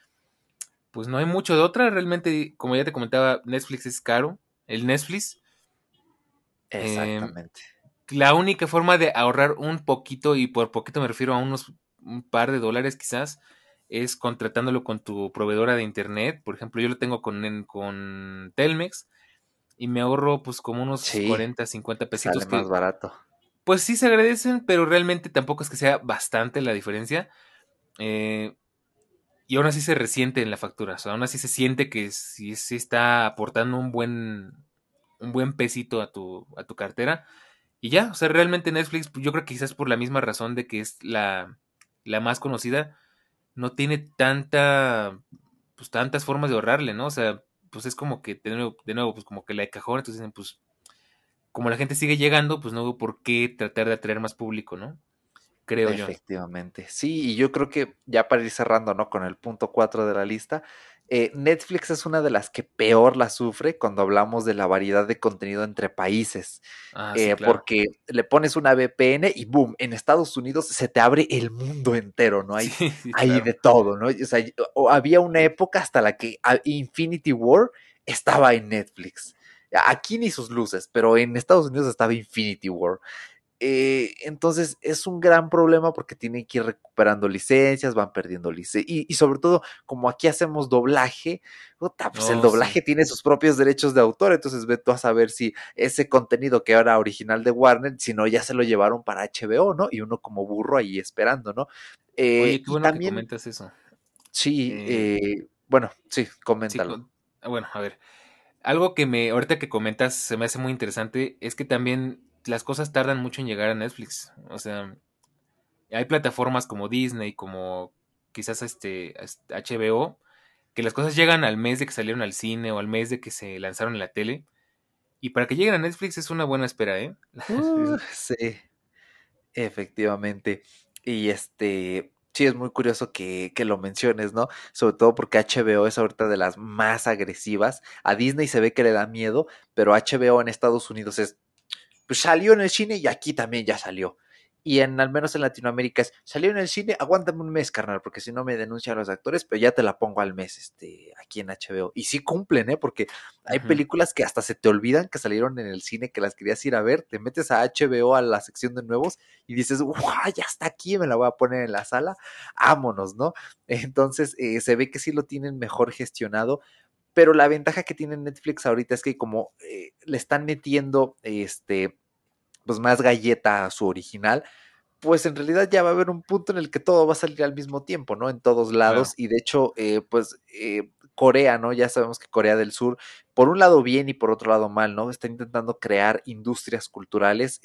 pues no hay mucho de otra. Realmente, como ya te comentaba, Netflix es caro. El Netflix. Em, Exactamente. la única forma de ahorrar un poquito, y por poquito me refiero a unos un par de dólares quizás, es contratándolo con tu proveedora de internet. Por ejemplo, yo lo tengo con, con Telmex y me ahorro pues como unos 40, 50 pesitos. Sale más barato. Pues sí se agradecen, pero realmente tampoco es que sea bastante la diferencia. Eh, y aún así se resiente en la factura. O sea, aún así se siente que sí, sí está aportando un buen, un buen pesito a tu, a tu cartera. Y ya, o sea, realmente Netflix, pues, yo creo que quizás por la misma razón de que es la, la más conocida, no tiene tanta, pues tantas formas de ahorrarle, ¿no? O sea, pues es como que, de nuevo, de nuevo pues como que la de cajón, entonces dicen, pues, como la gente sigue llegando, pues no hubo por qué tratar de atraer más público, ¿no? Creo yo. Efectivamente. Sí, y yo creo que ya para ir cerrando, ¿no? Con el punto 4 de la lista, eh, Netflix es una de las que peor la sufre cuando hablamos de la variedad de contenido entre países. Ah, eh, porque le pones una VPN y boom, en Estados Unidos se te abre el mundo entero, ¿no? Hay, hay de todo, ¿no? O sea, había una época hasta la que Infinity War estaba en Netflix. Aquí ni sus luces, pero en Estados Unidos estaba Infinity War. Eh, entonces es un gran problema porque tienen que ir recuperando licencias, van perdiendo licencias. Y, sobre todo, como aquí hacemos doblaje, pues el doblaje tiene sus propios derechos de autor. Entonces ve tú a saber si ese contenido que era original de Warner, si no, ya se lo llevaron para HBO, ¿no? Y uno como burro ahí esperando, ¿no? Eh, Oye, qué bueno también, que comentas eso. Sí, eh, bueno, sí, coméntalo. Ah, bueno, a ver. Algo que me, ahorita que comentas, se me hace muy interesante, es que también las cosas tardan mucho en llegar a Netflix. O sea, hay plataformas como Disney, como quizás este HBO, que las cosas llegan al mes de que salieron al cine o al mes de que se lanzaron en la tele. Y para que lleguen a Netflix es una buena espera, ¿eh? Uh, sí, efectivamente. Y este, sí, es muy curioso que, que, lo menciones, ¿no? Sobre todo porque HBO es ahorita de las más agresivas. A Disney se ve que le da miedo, pero HBO en Estados Unidos es pues salió en el cine y aquí también ya salió. Y en al menos en Latinoamérica es, salió en el cine, aguántame un mes, carnal, porque si no me denuncian los actores, pero ya te la pongo al mes, este, aquí en HBO. Y sí cumplen, ¿eh? Porque hay películas que hasta se te olvidan que salieron en el cine, que las querías ir a ver, te metes a HBO a la sección de nuevos y dices, ¡guau! Ya está aquí, me la voy a poner en la sala, vámonos, ¿no? Entonces, eh, se ve que sí lo tienen mejor gestionado, pero la ventaja que tiene Netflix ahorita es que como eh, le están metiendo este pues más galleta a su original, pues en realidad ya va a haber un punto en el que todo va a salir al mismo tiempo, ¿no? En todos lados. Y de hecho, eh, pues eh, Corea, ¿no? Ya sabemos que Corea del Sur, por un lado bien y por otro lado mal, ¿no? Está intentando crear industrias culturales.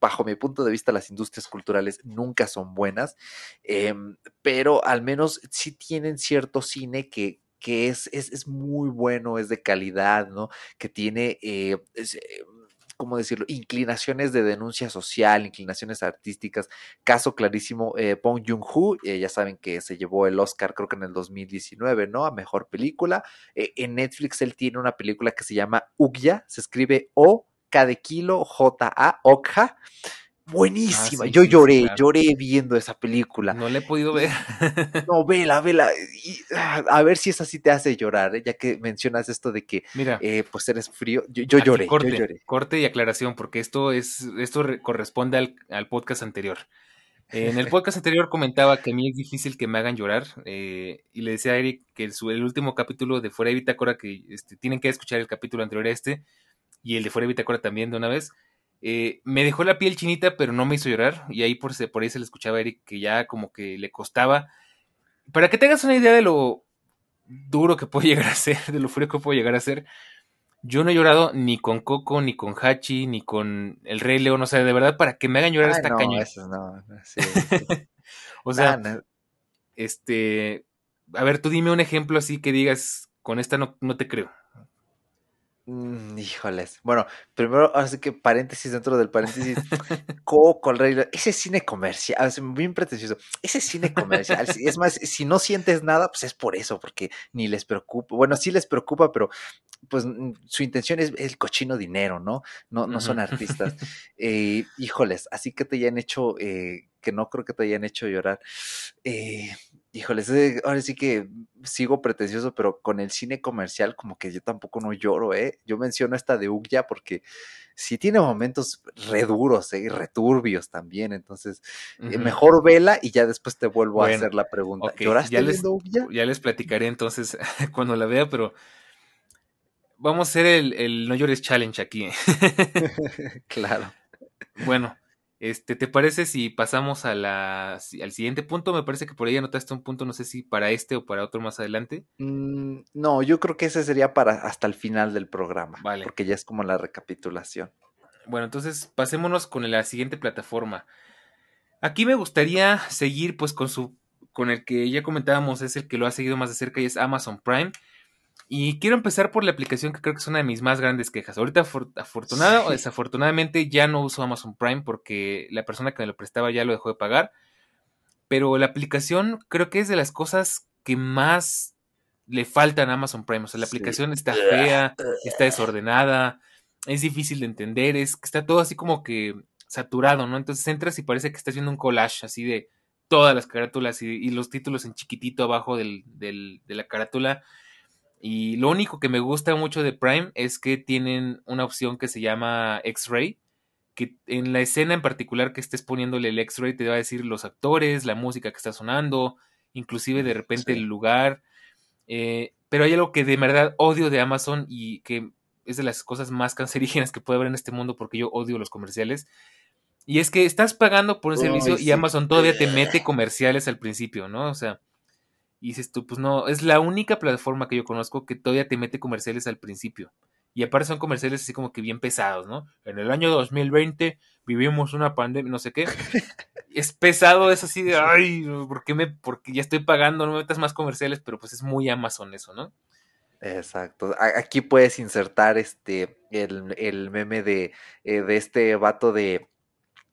bajo mi punto de vista, las industrias culturales nunca son buenas, em, pero al menos sí tienen cierto cine que, que es, es, muy bueno, es de calidad, ¿no? Que tiene, eh, eh, ¿cómo decirlo? Inclinaciones de denuncia social, inclinaciones artísticas. Caso clarísimo, eh, Bong Joon-ho, eh, ya saben que se llevó el Oscar creo que en el 2019, ¿no? A Mejor Película. en Netflix él tiene una película que se llama Ugya, se escribe O, K de kilo, J-A, Okja. Ah, Buenísima. Yo lloré, lloré viendo esa película. No la he podido ver. no, vela, vela. Ah, a ver si esa sí te hace llorar, ¿eh? ya que mencionas esto de que Mira, eh, pues eres frío. Yo, lloré, corte, yo lloré. Corte y aclaración, porque esto es, esto corresponde al, podcast anterior. En el podcast anterior comentaba que a mí es difícil que me hagan llorar eh, y le decía a Eric que el, el, último capítulo de Fuera de Bitácora, que este, tienen que escuchar el capítulo anterior a este y el de Fuera de Bitácora también de una vez, eh, me dejó la piel chinita, pero no me hizo llorar. Y ahí por, por ahí se le escuchaba a Eric que ya como que le costaba. Para que tengas una idea de lo duro que puede llegar a ser, de lo frío que puede llegar a ser, yo no he llorado ni con Coco, ni con Hachi, ni con El Rey León. O sea, de verdad, para que me hagan llorar esta caña. o sea, este. A ver, tú dime un ejemplo así que digas, con esta no, no te creo. Mm, híjoles. Bueno, primero, ahora sí que paréntesis dentro del paréntesis. Coco, el rey, ese cine comercial, es bien pretencioso. Ese cine comercial, es más, si no sientes nada, pues es por eso, porque ni les preocupa. Bueno, sí les preocupa, pero pues mm, su intención es el cochino dinero, ¿no? No, no son artistas. Eh, híjoles, así que te hayan hecho, eh, que no creo que te hayan hecho llorar. Eh, híjoles, ahora sí que sigo pretencioso, pero con el cine comercial como que yo tampoco no lloro, ¿eh? Yo menciono esta de Ugya porque sí tiene momentos reduros ¿eh? y returbios también, entonces eh, mejor vela y ya después te vuelvo a hacer la pregunta. ¿Lloraste ya les, Ya les platicaré entonces cuando la vea, pero vamos a hacer el, el No Llores Challenge aquí. claro. Bueno, este, ¿te parece si pasamos a la, al siguiente punto? Me parece que por ahí anotaste un punto, no sé si para este o para otro más adelante. Mm, no, yo creo que ese sería para hasta el final del programa. Vale. Porque ya es como la recapitulación. Bueno, entonces pasémonos con la siguiente plataforma. Aquí me gustaría seguir pues con su con el que ya comentábamos es el que lo ha seguido más de cerca y es Amazon Prime. Y quiero empezar por la aplicación que creo que es una de mis más grandes quejas. Ahorita, afortunada o desafortunadamente, ya no uso Amazon Prime porque la persona que me lo prestaba ya lo dejó de pagar. Pero la aplicación creo que es de las cosas que más le faltan a Amazon Prime. O sea, la aplicación está fea, está desordenada, es difícil de entender, es que está todo así como que saturado, ¿no? Entonces entras y parece que estás viendo un collage así de todas las carátulas y, los títulos en chiquitito abajo del, del, de la carátula y lo único que me gusta mucho de Prime es que tienen una opción que se llama X-Ray, que en la escena en particular que estés poniéndole el X-Ray te va a decir los actores, la música que está sonando, inclusive de repente el lugar. Eh, pero hay algo que de verdad odio de Amazon y que es de las cosas más cancerígenas que puede haber en este mundo porque yo odio los comerciales. Y es que estás pagando por un servicio y Amazon todavía te mete comerciales al principio, ¿no? O sea, y dices tú, pues no, es la única plataforma que yo conozco que todavía te mete comerciales al principio. Y aparte son comerciales así como que bien pesados, ¿no? En el año 2020 vivimos una pandemia, no sé qué. es pesado, es así de, ay, ¿por qué me, porque ya estoy pagando, no me metas más comerciales, pero pues es muy Amazon eso, ¿no? Exacto. Aquí puedes insertar este, el, meme de, eh, de este vato de,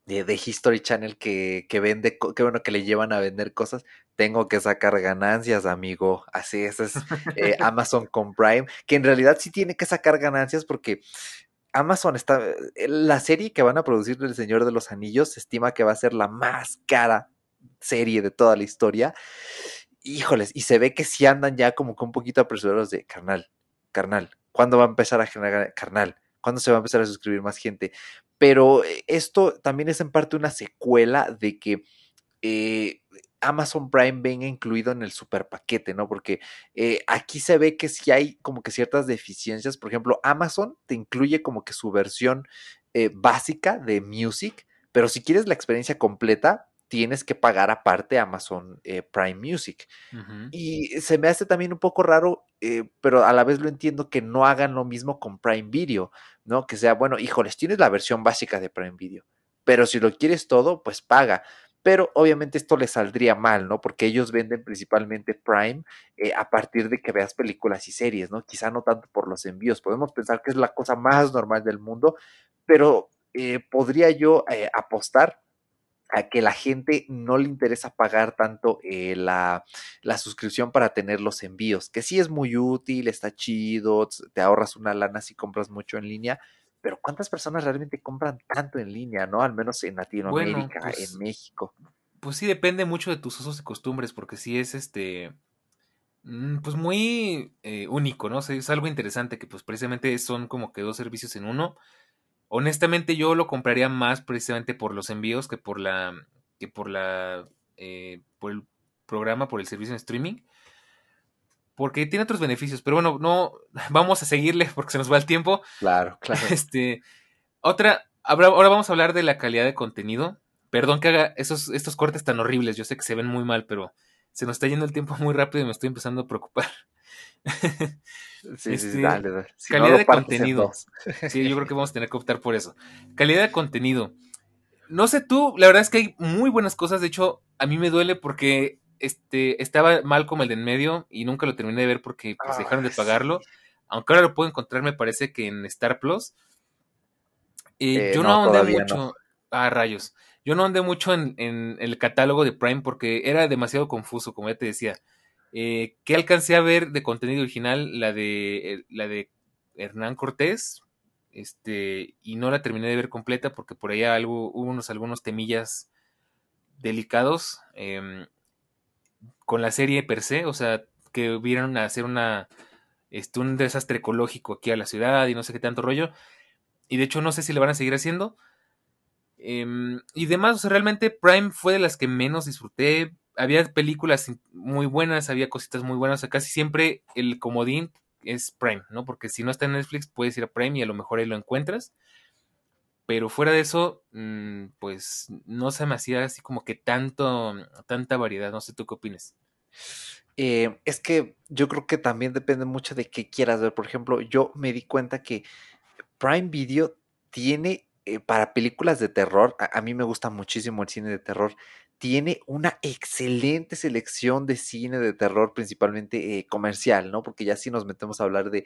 de, History Channel que, que vende, que bueno, que le llevan a vender cosas, tengo que sacar ganancias, amigo. Así es, es eh, Amazon con Prime, que en realidad sí tiene que sacar ganancias porque Amazon está, eh, la serie que van a producir del Señor de los Anillos se estima que va a ser la más cara serie de toda la historia. Híjoles, y se ve que sí andan ya como que un poquito apresurados de carnal, carnal, ¿cuándo va a empezar a generar carnal? ¿Cuándo se va a empezar a suscribir más gente? Pero eh, esto también es en parte una secuela de que eh, Amazon Prime venga incluido en el super paquete, ¿no? Porque eh, aquí se ve que sí hay como que ciertas deficiencias. Por ejemplo, Amazon te incluye como que su versión básica de Music, pero si quieres la experiencia completa, tienes que pagar aparte Amazon Prime Music. Y se me hace también un poco raro, pero a la vez lo entiendo que no hagan lo mismo con Prime Video, ¿no? Que sea, bueno, híjoles, tienes la versión básica de Prime Video, pero si lo quieres todo, pues paga. Pero obviamente esto le saldría mal, ¿no? Porque ellos venden principalmente Prime eh, a partir de que veas películas y series, ¿no? Quizá no tanto por los envíos. Podemos pensar que es la cosa más normal del mundo, pero eh, podría yo eh, apostar a que la gente no le interesa pagar tanto la, la, suscripción para tener los envíos, que sí es muy útil, está chido, te ahorras una lana si compras mucho en línea, pero ¿cuántas personas realmente compran tanto en línea, no? Al menos en Latinoamérica, pues en México. Pues sí, depende mucho de tus usos y costumbres, porque sí es este, mm, pues muy eh, único, ¿no? es algo interesante que pues precisamente son como que dos servicios en uno honestamente yo lo compraría más precisamente por los envíos que por la que por la eh, por el programa por el servicio en streaming porque tiene otros beneficios pero bueno no vamos a seguirle porque se nos va el tiempo. Claro claro. Este otra ahora vamos a hablar de la calidad de contenido. Perdón que haga esos estos cortes tan horribles yo sé que se ven muy mal pero se nos está yendo el tiempo muy rápido y me estoy empezando a preocupar Sí, sí, este, dale, calidad de contenido. Sí, yo creo que vamos a tener que optar por eso. Calidad de contenido. No sé tú, la verdad es que hay muy buenas cosas. De hecho, a mí me duele porque este, estaba mal como el de en medio y nunca lo terminé de ver porque pues, dejaron de pagarlo. Aunque ahora lo puedo encontrar, me parece que en Star Plus. Eh, yo no, andé mucho. Ah, rayos. Yo no andé mucho en, en el catálogo de Prime porque era demasiado confuso, como ya te decía. Eh, ¿Qué alcancé a ver de contenido original? La de, eh, la de Hernán Cortés. Este, y no la terminé de ver completa porque por allá algo, hubo unos, algunos temillas delicados em, con la serie per se, o sea, que vieron a hacer una, este, un desastre ecológico aquí a la ciudad y no sé qué tanto rollo. Y de hecho no sé si le van a seguir haciendo. Em, y demás, o sea, realmente Prime fue de las que menos disfruté había películas muy buenas, había cositas muy buenas, o sea, casi siempre el comodín es Prime, ¿no? Porque si no está en Netflix, puedes ir a Prime y a lo mejor ahí lo encuentras. Pero fuera de eso, mm, pues no se me hacía así como que tanto, tanta variedad. No sé tú qué opinas. Eh, es que yo creo que también depende mucho de qué quieras ver. Por ejemplo, yo me di cuenta que Prime Video tiene eh, para películas de terror, a, mí me gusta muchísimo el cine de terror, tiene una excelente selección de cine de terror, principalmente eh, comercial, ¿no? Porque ya si nos metemos a hablar de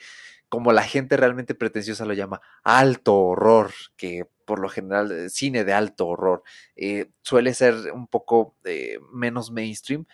como la gente realmente pretenciosa lo llama, alto horror, que por lo general cine de alto horror suele ser un poco menos mainstream,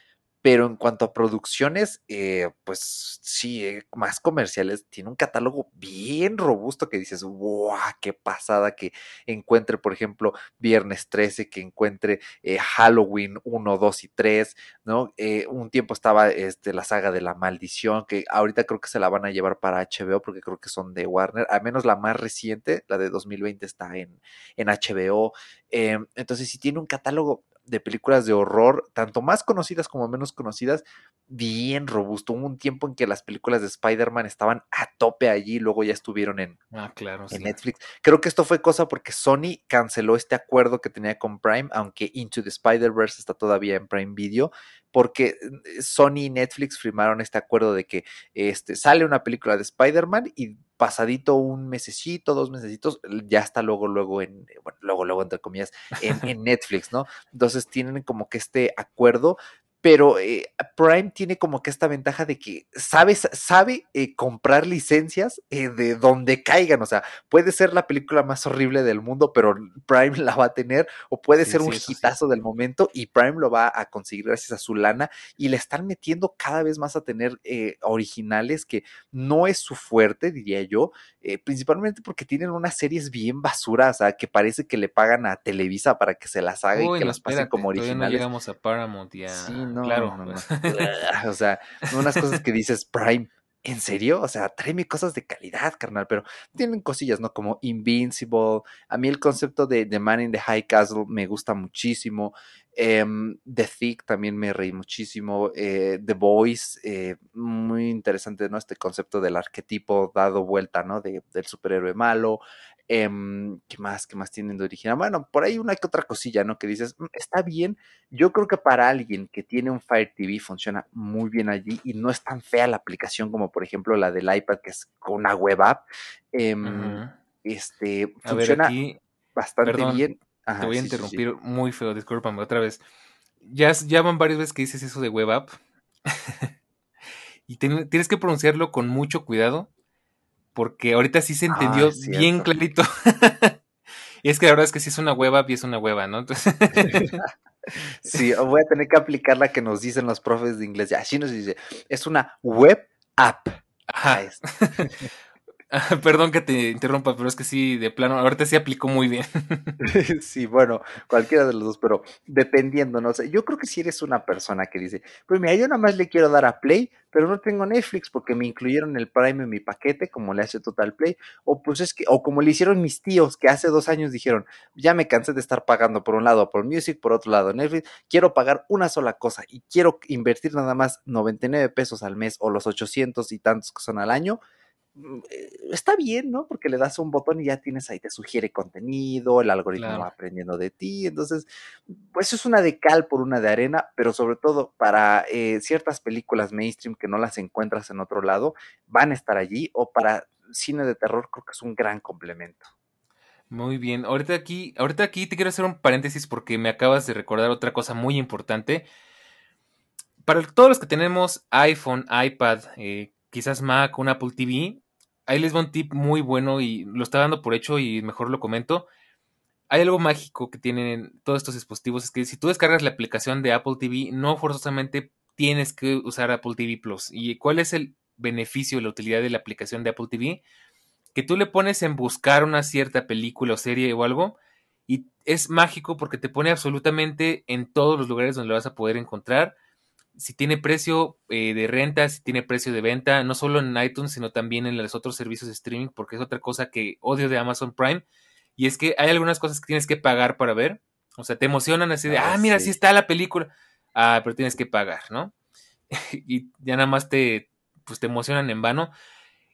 pero en cuanto a producciones, eh, pues sí, eh, más comerciales, tiene un catálogo bien robusto que dices, ¡guau! ¡Qué pasada! Que encuentre, por ejemplo, Viernes 13, que encuentre eh, Halloween 1, 2 y 3, ¿no? un tiempo estaba este, la saga de la maldición, que ahorita creo que se la van a llevar para HBO porque creo que son de Warner, al menos la más reciente, la de 2020 está en, en HBO. entonces, sí tiene un catálogo de películas de horror, tanto más conocidas como menos conocidas, bien robusto. Hubo un tiempo en que las películas de Spider-Man estaban a tope allí, luego ya estuvieron en, ah, claro, en Netflix. Creo que esto fue cosa porque Sony canceló este acuerdo que tenía con Prime, aunque Into the Spider-Verse está todavía en Prime Video, porque eh, Sony y Netflix firmaron este acuerdo de que este, sale una película de Spider-Man y pasadito un mesecito, dos mesecitos, ya está luego, luego en, bueno, luego, luego entre comillas, en, en Netflix, ¿no? Entonces tienen como que este acuerdo, pero eh, Prime tiene como que esta ventaja de que sabe, sabe eh, comprar licencias eh, de donde caigan, o sea, puede ser la película más horrible del mundo, pero Prime la va a tener, o puede ser un hitazo del momento y Prime lo va a conseguir gracias a su lana y le están metiendo cada vez más a tener originales que no es su fuerte, diría yo, principalmente porque tienen unas series bien basuras, o sea, que parece que le pagan a Televisa para que se las haga y que las pasen como originales. No llegamos a Paramount ya. Sí, no, claro. No, no. o sea, unas cosas que dices, Prime, ¿en serio? O sea, tráeme cosas de calidad, carnal, pero tienen cosillas, ¿no? Como Invincible. A mí el concepto de The Man in the High Castle me gusta muchísimo. Em, the Thick también me reí muchísimo. Eh, The Voice, eh, muy interesante, ¿no? Este concepto del arquetipo dado vuelta, ¿no? De, del superhéroe malo. Em, ¿Qué más? ¿Qué más tienen de original? Bueno, por ahí una que otra cosilla, ¿no? Que dices, mm, está bien. Yo creo que para alguien que tiene un Fire TV funciona muy bien allí y no es tan fea la aplicación como, por ejemplo, la del iPad, que es con una web app. Em, este, funciona bastante bien. te voy a interrumpir muy feo, discúlpame otra vez. Ya, ya van varias veces que dices eso de web app. y tienes que pronunciarlo con mucho cuidado porque ahorita sí se entendió ah, bien clarito. y es que la verdad es que sí es una hueva es una hueva, ¿no? sí, voy a tener que aplicar la que nos dicen los profes de inglés. Así nos dice, es una web app. Ajá. Perdón que te interrumpa, pero es que sí, de plano, ahorita sí aplicó muy bien. sí, bueno, cualquiera de los dos, pero dependiendo, no sé, yo creo que si eres una persona que dice, pues mira, yo nada más le quiero dar a Play, pero no tengo Netflix porque me incluyeron el Prime en mi paquete, como le hace Total Play, o pues es que, o como le hicieron mis tíos, que hace dos años dijeron, ya me cansé de estar pagando por un lado por Music, por otro lado Netflix, quiero pagar una sola cosa y quiero invertir nada más 99 pesos al mes o los 800 y tantos que son al año, está bien, ¿no? Porque le das un botón y ya tienes ahí, te sugiere contenido, el algoritmo va aprendiendo de ti. Entonces, pues es una de cal por una de arena, pero sobre todo para eh, ciertas películas mainstream que no las encuentras en otro lado, van a estar allí, o para cine de terror, creo que es un gran complemento. Muy bien, ahorita aquí, ahorita aquí te quiero hacer un paréntesis porque me acabas de recordar otra cosa muy importante. Para todos los que tenemos iPhone, iPad, eh, quizás Mac, un Apple TV, ahí les va un tip muy bueno y lo está dando por hecho y mejor lo comento. Hay algo mágico que tienen todos estos dispositivos, es que si tú descargas la aplicación de Apple TV, no forzosamente tienes que usar Apple TV Plus. ¿Y cuál es el beneficio, la utilidad de la aplicación de Apple TV? Que tú le pones en buscar una cierta película o serie o algo y es mágico porque te pone absolutamente en todos los lugares donde lo vas a poder encontrar si tiene precio eh, de renta, si tiene precio de venta, no solo en iTunes, sino también en los otros servicios de streaming, porque es otra cosa que odio de Amazon Prime, y es que hay algunas cosas que tienes que pagar para ver, o sea, te emocionan así de, ah, ah mira, sí. está la película, ah, pero tienes que pagar, ¿no? y ya nada más te, pues te emocionan en vano.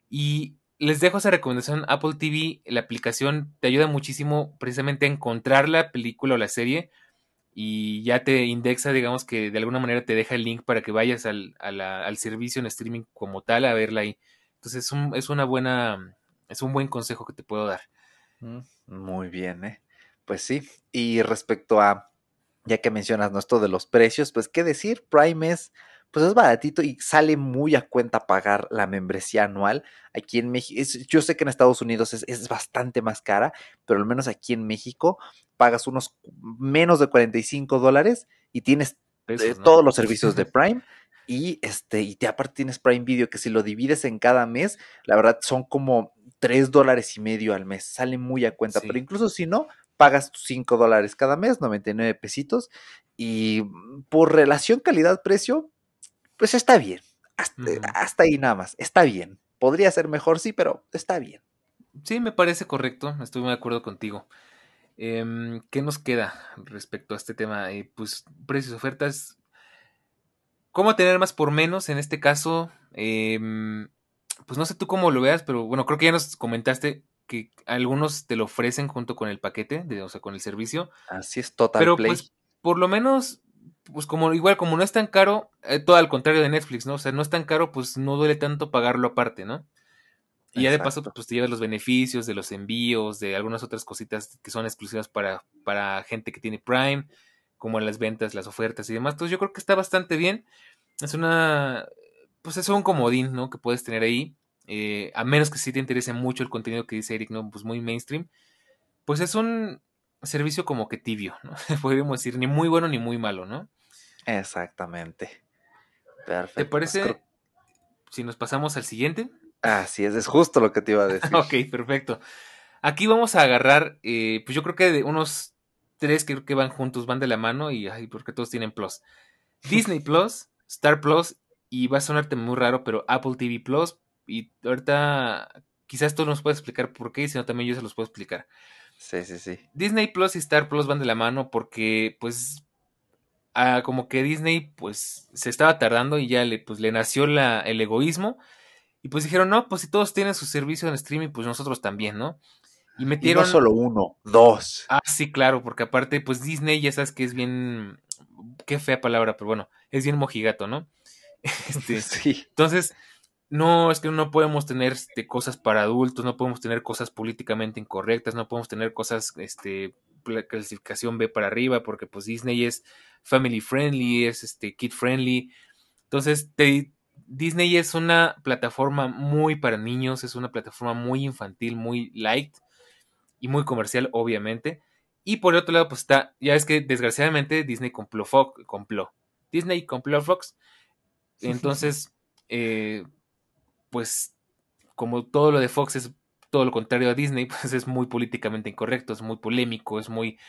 Y les dejo esa recomendación. Apple TV, la aplicación te ayuda muchísimo precisamente a encontrar la película o la serie y ya te indexa, digamos que de alguna manera te deja el link para que vayas al, al servicio en streaming como tal a verla ahí. Entonces es, un, es una buena, es un buen consejo que te puedo dar. Mm, muy bien, ¿eh? Pues sí. Y respecto a, ya que mencionas esto de los precios, pues qué decir, Prime es pues es baratito y sale muy a cuenta pagar la membresía anual. Aquí en México, yo sé que en Estados Unidos es, bastante más cara, pero al menos aquí en México pagas unos menos de 45 dólares y tienes eh, todos los servicios de Prime. Y este, y te, aparte tienes Prime Video, que si lo divides en cada mes, la verdad son como 3 dólares y medio al mes. Sale muy a cuenta. Pero incluso si no, pagas tus 5 dólares cada mes, 99 pesitos. Y por relación calidad-precio, pues está bien. Hasta, ahí nada más. Está bien. Podría ser mejor, sí, pero está bien. Sí, me parece correcto. Estoy muy de acuerdo contigo. Em, ¿Qué nos queda respecto a este tema? Eh, pues precios, ofertas. ¿Cómo tener más por menos? En este caso, em, pues no sé tú cómo lo veas, pero bueno, creo que ya nos comentaste que algunos te lo ofrecen junto con el paquete, de, o sea, con el servicio. Así es, total. Pero pues por lo menos pues como igual como no es tan caro, eh, todo al contrario de Netflix, ¿no? O sea, no es tan caro, pues no duele tanto pagarlo aparte, ¿no? Y ya de paso, pues te llevas los beneficios de los envíos, de algunas otras cositas que son exclusivas para, para gente que tiene Prime, como las ventas, las ofertas y demás. Entonces yo creo que está bastante bien. Es una, pues es un comodín, ¿no? Que puedes tener ahí. Eh, a menos que sí te interese mucho el contenido que dice Eric, ¿no? Pues muy mainstream. Pues es un servicio como que tibio, ¿no? Podríamos decir, ni muy bueno ni muy malo, ¿no? Exactamente. Perfecto. ¿Te pues parece si nos pasamos al siguiente? Así es, es justo lo que te iba a decir. ok, perfecto. Aquí vamos a agarrar, eh, pues yo creo que de unos tres que creo que van juntos, van de la mano y ay, porque todos tienen Plus. Disney Plus, Star Plus y va a sonarte muy raro, pero Apple TV Plus. Y ahorita quizás tú nos puedes explicar por qué, sino también yo se los puedo explicar. Sí, sí, sí. Disney Plus y Star Plus van de la mano porque, pues, como que Disney pues se estaba tardando y ya le, pues, le nació la, el egoísmo. Y pues dijeron, no, pues si todos tienen su servicio en streaming, pues nosotros también, ¿no? Y metieron... no solo uno, dos. Ah, sí, claro, porque aparte, pues Disney ya sabes que es bien... Qué fea palabra, pero bueno, es bien mojigato, ¿no? Este, sí. Entonces, no, es que no podemos tener este, cosas para adultos, no podemos tener cosas políticamente incorrectas, no podemos tener cosas, este, clasificación B para arriba, porque pues Disney es family friendly, es este kid friendly. Entonces, Disney es una plataforma muy para niños, es una plataforma muy infantil, muy light y muy comercial, obviamente. Y por el otro lado, pues está, ya es que desgraciadamente Disney compró Fox, compró. Disney compró Fox. Entonces, eh, pues como todo lo de Fox es todo lo contrario a Disney, pues es muy políticamente incorrecto, es muy polémico, es muy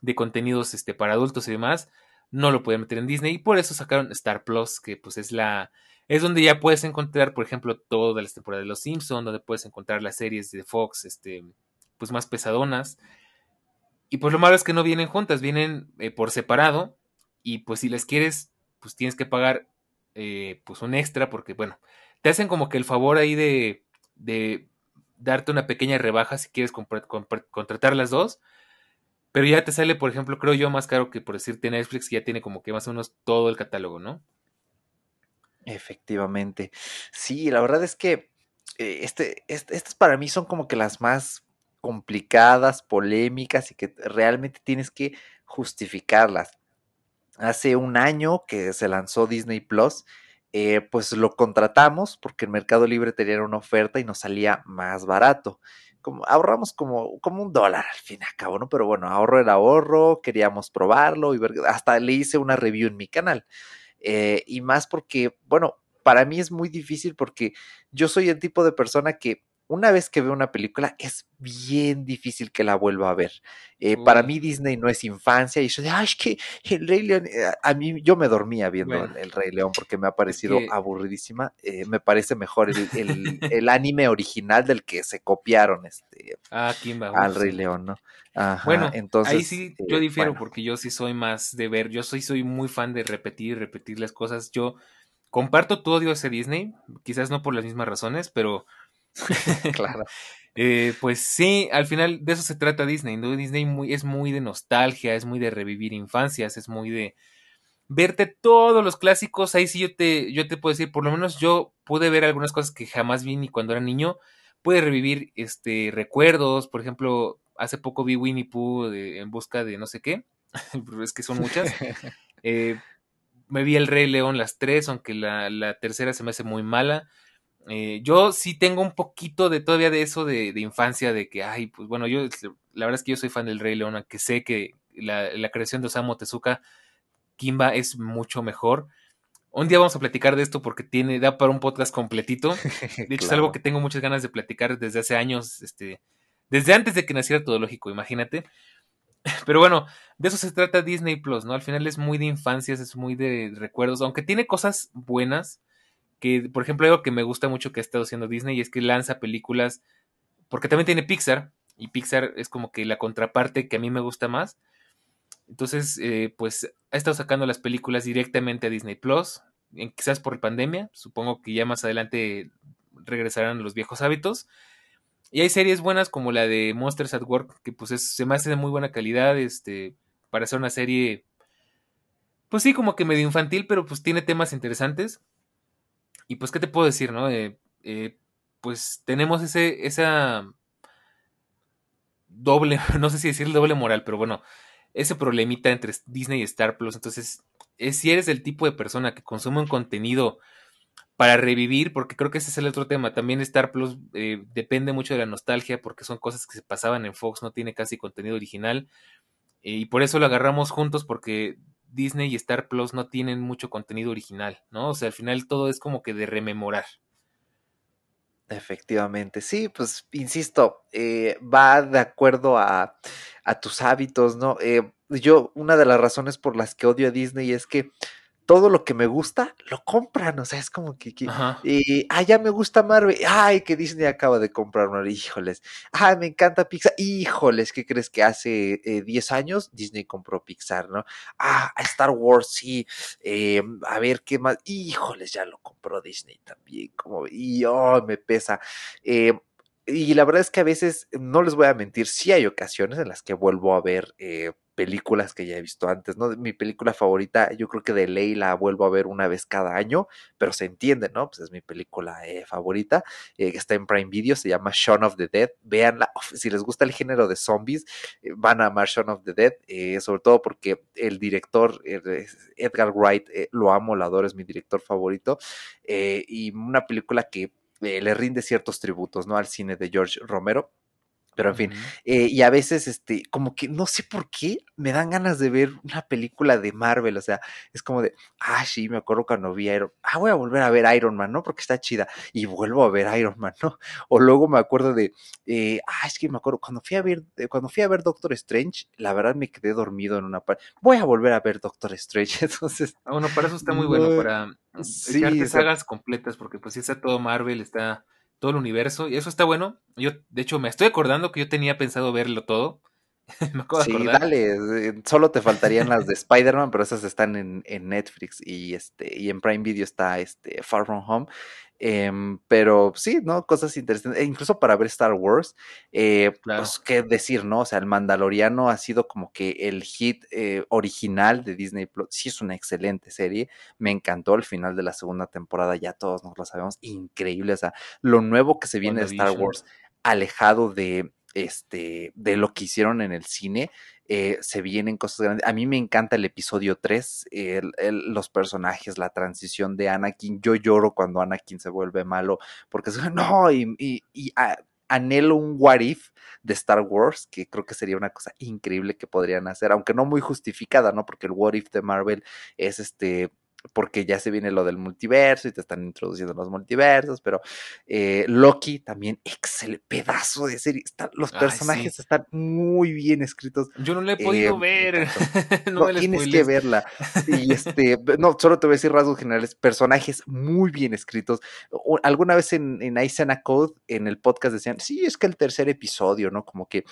de contenidos este, para adultos y demás no lo pueden meter en Disney y por eso sacaron Star Plus, que pues es la es donde ya puedes encontrar, por ejemplo, todas las temporadas de Los Simpsons, donde puedes encontrar las series de Fox, este, pues más pesadonas. Y pues lo malo es que no vienen juntas, vienen eh, por separado y pues si les quieres, pues tienes que pagar eh, pues un extra porque bueno, te hacen como que el favor ahí de, de darte una pequeña rebaja si quieres contratar las dos pero ya te sale, por ejemplo, creo yo, más caro que por decirte Netflix, que ya tiene como que más o menos todo el catálogo, ¿no? Efectivamente. Sí, la verdad es que eh, este, estas para mí son como que las más complicadas, polémicas y que realmente tienes que justificarlas. Hace un año que se lanzó Disney Plus, eh, pues lo contratamos porque en Mercado Libre tenía una oferta y nos salía más barato ahorramos como, como un dólar al fin y al cabo, ¿no? Pero bueno, ahorro el ahorro, queríamos probarlo y ver, hasta le hice una review en mi canal. Eh, y más porque, bueno, para mí es muy difícil porque yo soy el tipo de persona que una vez que veo una película es bien difícil que la vuelva a ver. Eh, para mí Disney no es infancia y yo de, ay, es que el Rey León, eh, a mí yo me dormía viendo el, Rey León porque me ha parecido aburridísima. Eh, me parece mejor el, anime original del que se copiaron este, ah, al Rey León, ¿no? bueno, entonces, ahí sí yo difiero porque yo sí soy más de ver, yo soy, soy muy fan de repetir, repetir las cosas. Yo comparto tu odio hacia Disney, quizás no por las mismas razones, pero claro. Eh, pues sí, al final de eso se trata Disney, ¿no? Disney muy, es muy de nostalgia, es muy de revivir infancias, es muy de verte todos los clásicos. Ahí sí yo te, yo te puedo decir, por lo menos yo pude ver algunas cosas que jamás vi ni cuando era niño. Pude revivir este recuerdos, por ejemplo, hace poco vi Winnie Pooh en busca de no sé qué, es que son muchas. Eh, me vi El Rey León las tres, aunque la, la tercera se me hace muy mala. Eh, yo sí tengo un poquito de todavía de eso de, infancia, de que, ay, pues bueno, yo la verdad es que yo soy fan del Rey León, aunque sé que la, creación de Osamu Tezuka, Kimba es mucho mejor. Un día vamos a platicar de esto porque tiene, da para un podcast completito. De hecho, es algo que tengo muchas ganas de platicar desde hace años, este, desde antes de que naciera todo lógico, imagínate. Pero bueno, de eso se trata Disney Plus, ¿no? Al final es muy de infancias, es muy de recuerdos, aunque tiene cosas buenas que, por ejemplo, algo que me gusta mucho que ha estado haciendo Disney es que lanza películas, porque también tiene Pixar, y Pixar es como que la contraparte que a mí me gusta más. Entonces, eh, pues ha estado sacando las películas directamente a Disney Plus, quizás por pandemia, supongo que ya más adelante regresarán los viejos hábitos. Y hay series buenas como la de Monsters at Work, que pues se me hace de muy buena calidad, este, para ser una serie, pues sí, como que medio infantil, pero pues tiene temas interesantes. Y pues, ¿qué te puedo decir, no? Eh, eh, pues tenemos ese, esa doble, no sé si decir doble moral, pero bueno, ese problemita entre Disney y Star Plus. Entonces, es, si eres el tipo de persona que consume un contenido para revivir, porque creo que ese es el otro tema. También Star Plus eh, depende mucho de la nostalgia, porque son cosas que se pasaban en Fox, no tiene casi contenido original. y por eso lo agarramos juntos, porque Disney y Star Plus no tienen mucho contenido original, ¿no? O sea, al final todo es como que de rememorar. Efectivamente, sí, pues insisto, eh, va de acuerdo a, a tus hábitos, ¿no? Eh, yo, una de las razones por las que odio a Disney es que todo lo que me gusta lo compran, o sea, es como que, y, ah, ya me gusta Marvel, ay, que Disney acaba de comprar Marvel, híjoles, ay, me encanta Pixar, híjoles, ¿qué crees que hace 10 eh, años Disney compró Pixar, ¿no? Ah, Star Wars, sí, eh, a ver qué más, híjoles, ya lo compró Disney también, como, y oh, me pesa. Eh, y la verdad es que a veces, no les voy a mentir, sí hay ocasiones en las que vuelvo a ver eh, películas que ya he visto antes, ¿no? Mi película favorita, yo creo que de ley la vuelvo a ver una vez cada año, pero se entiende, ¿no? Pues es mi película eh, favorita, eh, que está en Prime Video, se llama Shaun of the Dead. Véanla, si les gusta el género de zombies, eh, van a amar Shaun of the Dead, sobre todo porque el director, Edgar Wright, lo amo, lo adoro, es mi director favorito, y una película que le rinde ciertos tributos, ¿no? Al cine de George Romero. Pero en fin, eh, y a veces, este, como que no sé por qué me dan ganas de ver una película de Marvel, o sea, es como de, ah, sí, me acuerdo cuando vi Iron, ah, voy a volver a ver Iron Man, ¿no? Porque está chida, y vuelvo a ver Iron Man, ¿no? O luego me acuerdo de, eh, ah, es que me acuerdo, cuando fui a ver, eh, cuando fui a ver Doctor Strange, la verdad me quedé dormido en una parte, voy a volver a ver Doctor Strange, entonces. Ah, bueno, para eso está muy bueno, para sí, sagas completas, porque pues si está todo Marvel, está todo el universo, y eso está bueno. Yo, de hecho, me estoy acordando que yo tenía pensado verlo todo. me acabo de sí, dale, eh, solo te faltarían las de Spider-Man, pero esas están en, en, Netflix y este y en Prime Video está este Far From Home. Em, pero sí, ¿no? Cosas interesantes. E incluso para ver Star Wars, eh, pues qué decir, ¿no? O sea, el Mandaloriano ha sido como que el hit eh, original de Disney Plus. Sí, es una excelente serie. Me encantó el final de la segunda temporada, ya todos nos lo sabemos. Increíble. O sea, lo nuevo que se viene de Star Wars, alejado de este, de lo que hicieron en el cine, eh, se vienen cosas grandes. A mí me encanta el episodio 3, los personajes, la transición de Anakin. Yo lloro cuando Anakin se vuelve malo, porque no, y, anhelo un what if de Star Wars, que creo que sería una cosa increíble que podrían hacer, aunque no muy justificada, ¿no? Porque el what if de Marvel es este porque ya se viene lo del multiverso y te están introduciendo los multiversos, pero eh, Loki también, excelente pedazo de serie. los personajes están muy bien escritos. Yo no le he podido eh, ver. no, tienes que verla. Y este, no, solo te voy a decir rasgos generales, personajes muy bien escritos. alguna vez en, en Aisana Code, en el podcast decían, sí, es que el tercer episodio, ¿no? Como que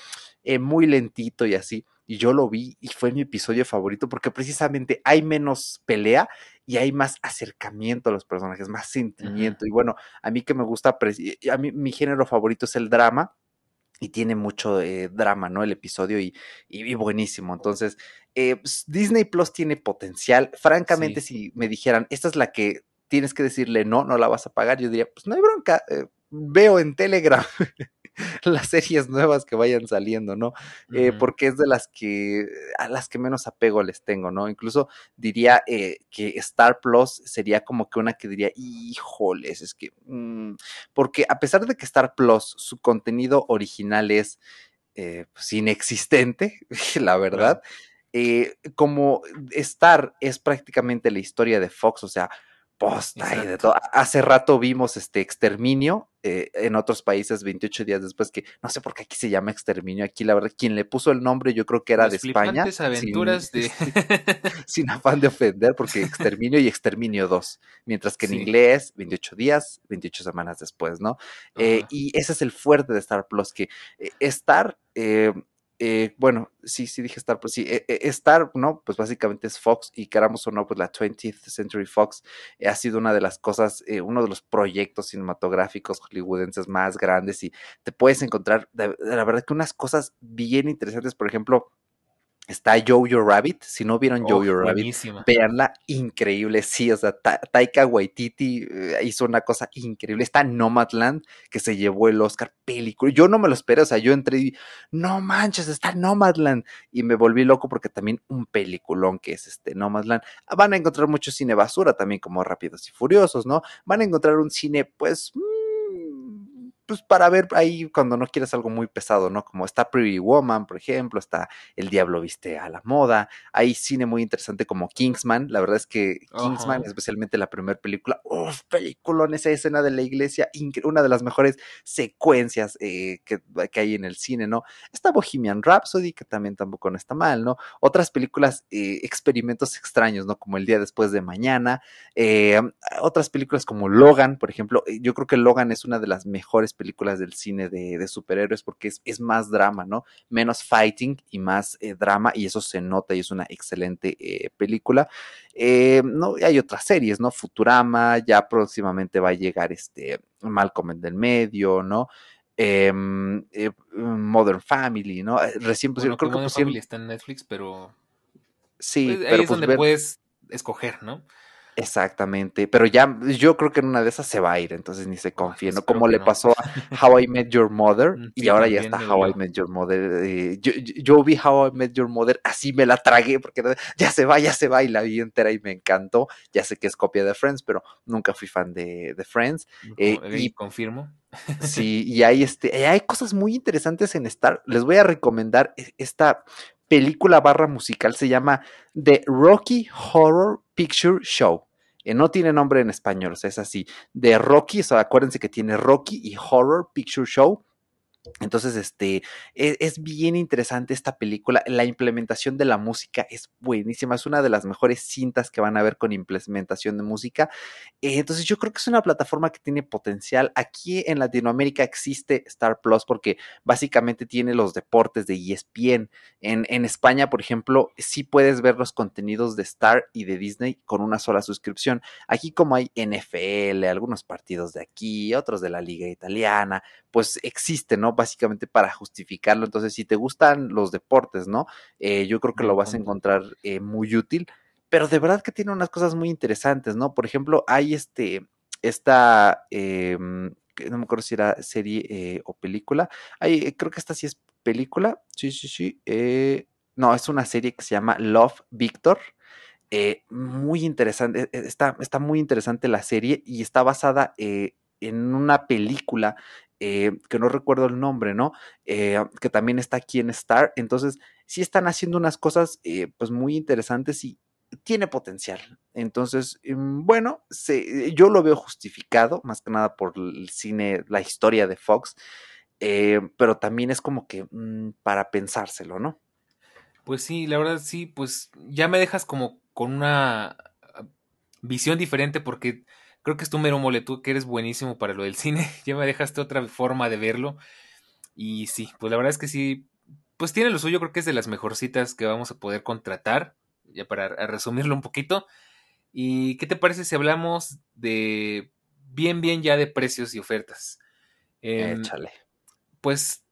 eh, muy lentito y así y yo lo vi y fue mi episodio favorito porque precisamente hay menos pelea y hay más acercamiento a los personajes, más sentimiento. Y bueno, a mí que me gusta, a mí mi género favorito es el drama y tiene mucho eh, drama, ¿no? El episodio y, y, buenísimo. Entonces, eh, pues, Disney Plus tiene potencial. Francamente, si me dijeran, esta es la que tienes que decirle no, no la vas a pagar, yo diría, pues no hay bronca, eh, veo en Telegram las series nuevas que vayan saliendo, ¿no? Eh, porque es de las que, a las que menos apego les tengo, ¿no? Incluso diría eh, que Star Plus sería como que una que diría, híjoles, es que, mm", porque a pesar de que Star Plus, su contenido original es eh, pues inexistente, la verdad, como Star es prácticamente la historia de Fox, o sea, y de todo. Hace rato vimos este exterminio eh, en otros países 28 días después que no sé por qué aquí se llama exterminio. Aquí la verdad quien le puso el nombre yo creo que era de España. aventuras sin, de sin afán de ofender porque exterminio y exterminio 2, mientras que en inglés 28 días, 28 semanas después, ¿no? Eh, y ese es el fuerte de Star Plus que eh, Star eh, bueno, sí, sí dije Star, pues sí, eh, eh, Star, ¿no? Pues básicamente es Fox y queramos o no, pues la 20th Century Fox ha sido una de las cosas, uno de los proyectos cinematográficos hollywoodenses más grandes y te puedes encontrar, la verdad que unas cosas bien interesantes, por ejemplo, Está Jojo Rabbit, si no vieron Jojo oh, Rabbit, véanla, increíble, sí, o sea, Taika Waititi eh, hizo una cosa increíble, está Nomadland, que se llevó el Oscar película, yo no me lo esperé, o sea, yo entré y, no manches, está Nomadland, y me volví loco porque también un peliculón que es este Nomadland, van a encontrar mucho cine basura también como Rápidos y Furiosos, ¿no? Van a encontrar un cine, pues, pues para ver ahí cuando no quieres algo muy pesado, ¿no? Como está Pretty Woman, por ejemplo, está El Diablo Viste a la Moda, hay cine muy interesante como Kingsman, la verdad es que Kingsman, especialmente la primera película, uff, película en esa escena de la iglesia, una de las mejores secuencias eh, que, hay en el cine, ¿no? Está Bohemian Rhapsody, que también tampoco no está mal, ¿no? Otras películas, eh, experimentos extraños, ¿no? Como El Día Después de Mañana, eh, otras películas como Logan, por ejemplo, yo creo que Logan es una de las mejores películas del cine de, superhéroes porque es, más drama, ¿no? Menos fighting y más eh, drama y eso se nota y es una excelente eh, película. Eh, no, hay otras series, ¿no? Futurama, ya próximamente va a llegar este Malcolm en del medio, ¿no? Em, Modern Family, ¿no? Recién pusieron, creo que Modern Family está en Netflix, pero sí, pues, pero es pues donde puedes escoger, ¿no? Exactamente, pero ya yo creo que en una de esas se va a ir, entonces ni se confía, ¿no? Como le pasó a How I Met Your Mother mm, y ahora ya está How I Met Your Mother. Eh, yo, vi How I Met Your Mother, así me la tragué porque ya se va, ya se va y la vi entera y me encantó. Ya sé que es copia de Friends, pero nunca fui fan de, Friends. Eh, y confirmo. Sí, y hay, este, hay cosas muy interesantes en Star. Les voy a recomendar e, esta película barra musical, se llama The Rocky Horror Picture Show. No tiene nombre en español, o sea, es así. De Rocky, acuérdense que tiene Rocky y Horror Picture Show. Entonces, este, e, es, bien interesante esta película. La implementación de la música es buenísima. Es una de las mejores cintas que van a ver con implementación de música. Eh, entonces, yo creo que es una plataforma que tiene potencial. Aquí en Latinoamérica existe Star Plus porque básicamente tiene los deportes de ESPN. En, en España, por ejemplo, sí puedes ver los contenidos de Star y de Disney con una sola suscripción. Aquí, como hay NFL, algunos partidos de aquí, otros de la Liga Italiana, pues existe, ¿no? Básicamente para justificarlo. Entonces, si te gustan los deportes, ¿no? Eh, yo creo que lo vas a encontrar eh, muy útil, pero de verdad que tiene unas cosas muy interesantes, ¿no? Por ejemplo, hay este, esta, em, no me acuerdo si era serie eh, o película, hay, creo que esta sí es película, sí, sí, sí, no, es una serie que se llama Love Victor. muy interesante, e, e, está, está muy interesante la serie y está basada en una película eh, que no recuerdo el nombre, ¿no? Eh, que también está aquí en Star. Entonces, sí están haciendo unas cosas eh, pues muy interesantes y tiene potencial. Entonces, mm, bueno, yo lo veo justificado, más que nada por el cine, la historia de Fox, pero también es como que mm, para pensárselo, ¿no? Pues sí, la verdad sí, pues ya me dejas como con una ah, visión diferente porque Creo que es tu mero mole, tú que eres buenísimo para lo del cine. ya me dejaste otra forma de verlo. Y sí, pues la verdad es que sí, pues tiene lo suyo, creo que es de las mejorcitas que vamos a poder contratar, ya para resumirlo un poquito. ¿Y qué te parece si hablamos de bien, bien ya de precios y ofertas? Em, Échale. Pues,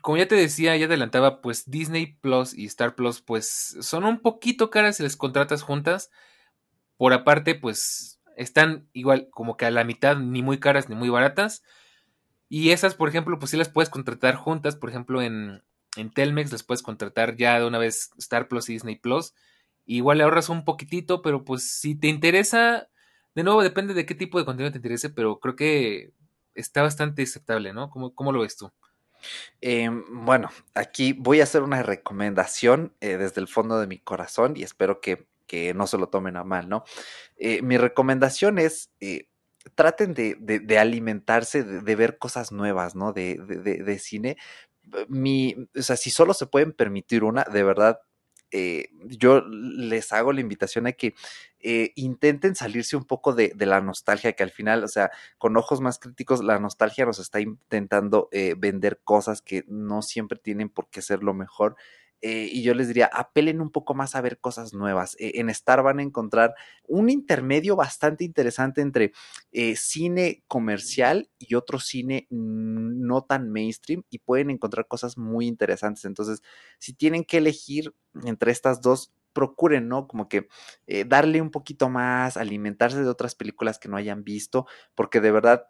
como ya te decía, ya adelantaba, pues Disney Plus y Star Plus, pues son un poquito caras si les contratas juntas. Por aparte, pues están igual como que a la mitad, ni muy caras ni muy baratas. Y esas, por ejemplo, pues sí las puedes contratar juntas, por ejemplo, en, en Telmex las puedes contratar ya de una vez Star Plus y Disney Plus. Igual le ahorras un poquitito, pero pues si te interesa, de nuevo depende de qué tipo de contenido te interese, pero creo que está bastante aceptable, ¿no? ¿Cómo, cómo lo ves tú? Em, bueno, aquí voy a hacer una recomendación eh, desde el fondo de mi corazón y espero que, no se lo tomen a mal, ¿no? Eh, mi recomendación es eh, traten de, alimentarse, de, ver cosas nuevas, ¿no? De, cine. Mi, o sea, si solo se pueden permitir una, de verdad, eh, yo les hago la invitación a que intenten salirse un poco de, la nostalgia, que al final, o sea, con ojos más críticos, la nostalgia nos está intentando vender cosas que no siempre tienen por qué ser lo mejor. Eh, y yo les diría, apelen un poco más a ver cosas nuevas. Eh, en Star van a encontrar un intermedio bastante interesante entre eh, cine comercial y otro cine no tan mainstream y pueden encontrar cosas muy interesantes. Entonces, si tienen que elegir entre estas dos, procuren, ¿no? Como que darle un poquito más, alimentarse de otras películas que no hayan visto, porque de verdad...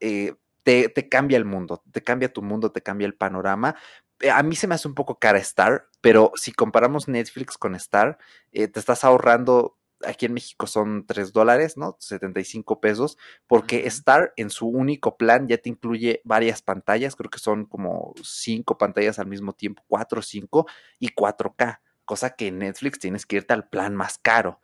te, te, cambia el mundo, te cambia tu mundo, te cambia el panorama, eh, a mí se me hace un poco cara Star, pero si comparamos Netflix con Star, eh, te estás ahorrando, aquí en México son 3 dólares, ¿no? 75 pesos, porque Star en su único plan ya te incluye varias pantallas, creo que son como 5 pantallas al mismo tiempo, 4 o 5 y 4K, cosa que en Netflix tienes que irte al plan más caro.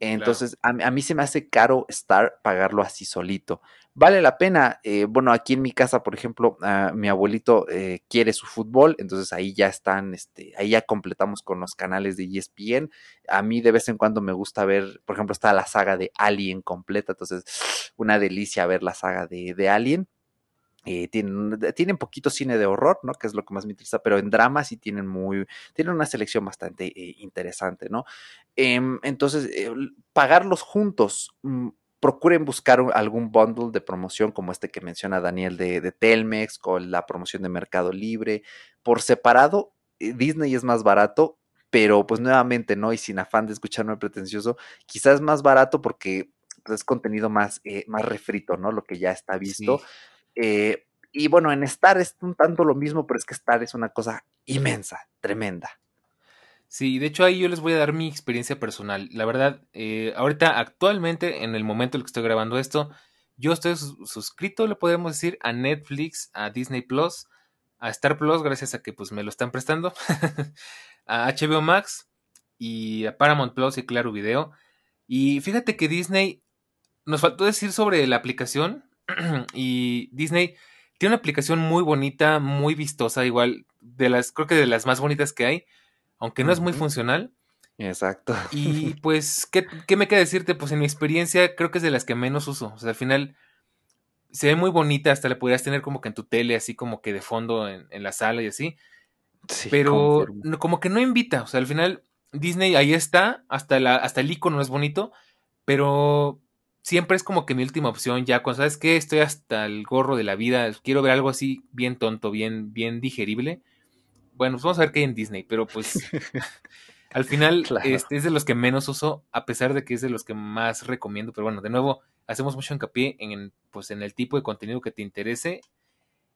Entonces, a, mí se me hace caro Star pagarlo así solito. Vale la pena. Eh, bueno, aquí en mi casa, por ejemplo, ah, mi abuelito eh, quiere su fútbol, entonces ahí ya están, este, ahí ya completamos con los canales de ESPN. A mí de vez en cuando me gusta ver, por ejemplo, está la saga de Alien completa, entonces una delicia ver la saga de, de Alien. Eh, tienen, tienen poquito cine de horror, ¿no? Que es lo que más me interesa, pero en drama sí tienen muy, tienen una selección bastante eh, interesante, ¿no? Em, entonces, eh, pagarlos juntos, mm, procuren buscar algún bundle de promoción como este que menciona Daniel de, de Telmex, con la promoción de Mercado Libre. Por separado, Disney es más barato, pero pues nuevamente, ¿no? Y sin afán de escucharme pretencioso, quizás es más barato porque es contenido más, más refrito, ¿no? Lo que ya está visto. Eh, y bueno, en Star es un tanto lo mismo, pero es que Star es una cosa inmensa, tremenda. Sí, de hecho ahí yo les voy a dar mi experiencia personal. La verdad, eh, ahorita actualmente, en el momento en el que estoy grabando esto, yo estoy suscrito, le podemos decir, a Netflix, a Disney Plus, a Star Plus, gracias a que pues me lo están prestando, a HBO Max y a Paramount Plus y Claro Video. Y fíjate que Disney, nos faltó decir sobre la aplicación, y Disney tiene una aplicación muy bonita, muy vistosa, igual de las, creo que de las más bonitas que hay, aunque no es muy funcional. Exacto. Y pues, ¿qué, ¿qué, me queda decirte? Pues en mi experiencia creo que es de las que menos uso. O sea, al final se ve muy bonita, hasta la podrías tener como que en tu tele, así como que de fondo en, la sala y así. pero como que no invita. O sea, al final Disney ahí está, hasta, la, hasta el icono es bonito, pero siempre es como que mi última opción, ya cuando sabes que estoy hasta el gorro de la vida, quiero ver algo así bien tonto, bien, bien digerible. Bueno, pues vamos a ver qué hay en Disney, pero pues al final este, es de los que menos uso, a pesar de que es de los que más recomiendo. Pero bueno, de nuevo, hacemos mucho hincapié en, pues, en el tipo de contenido que te interese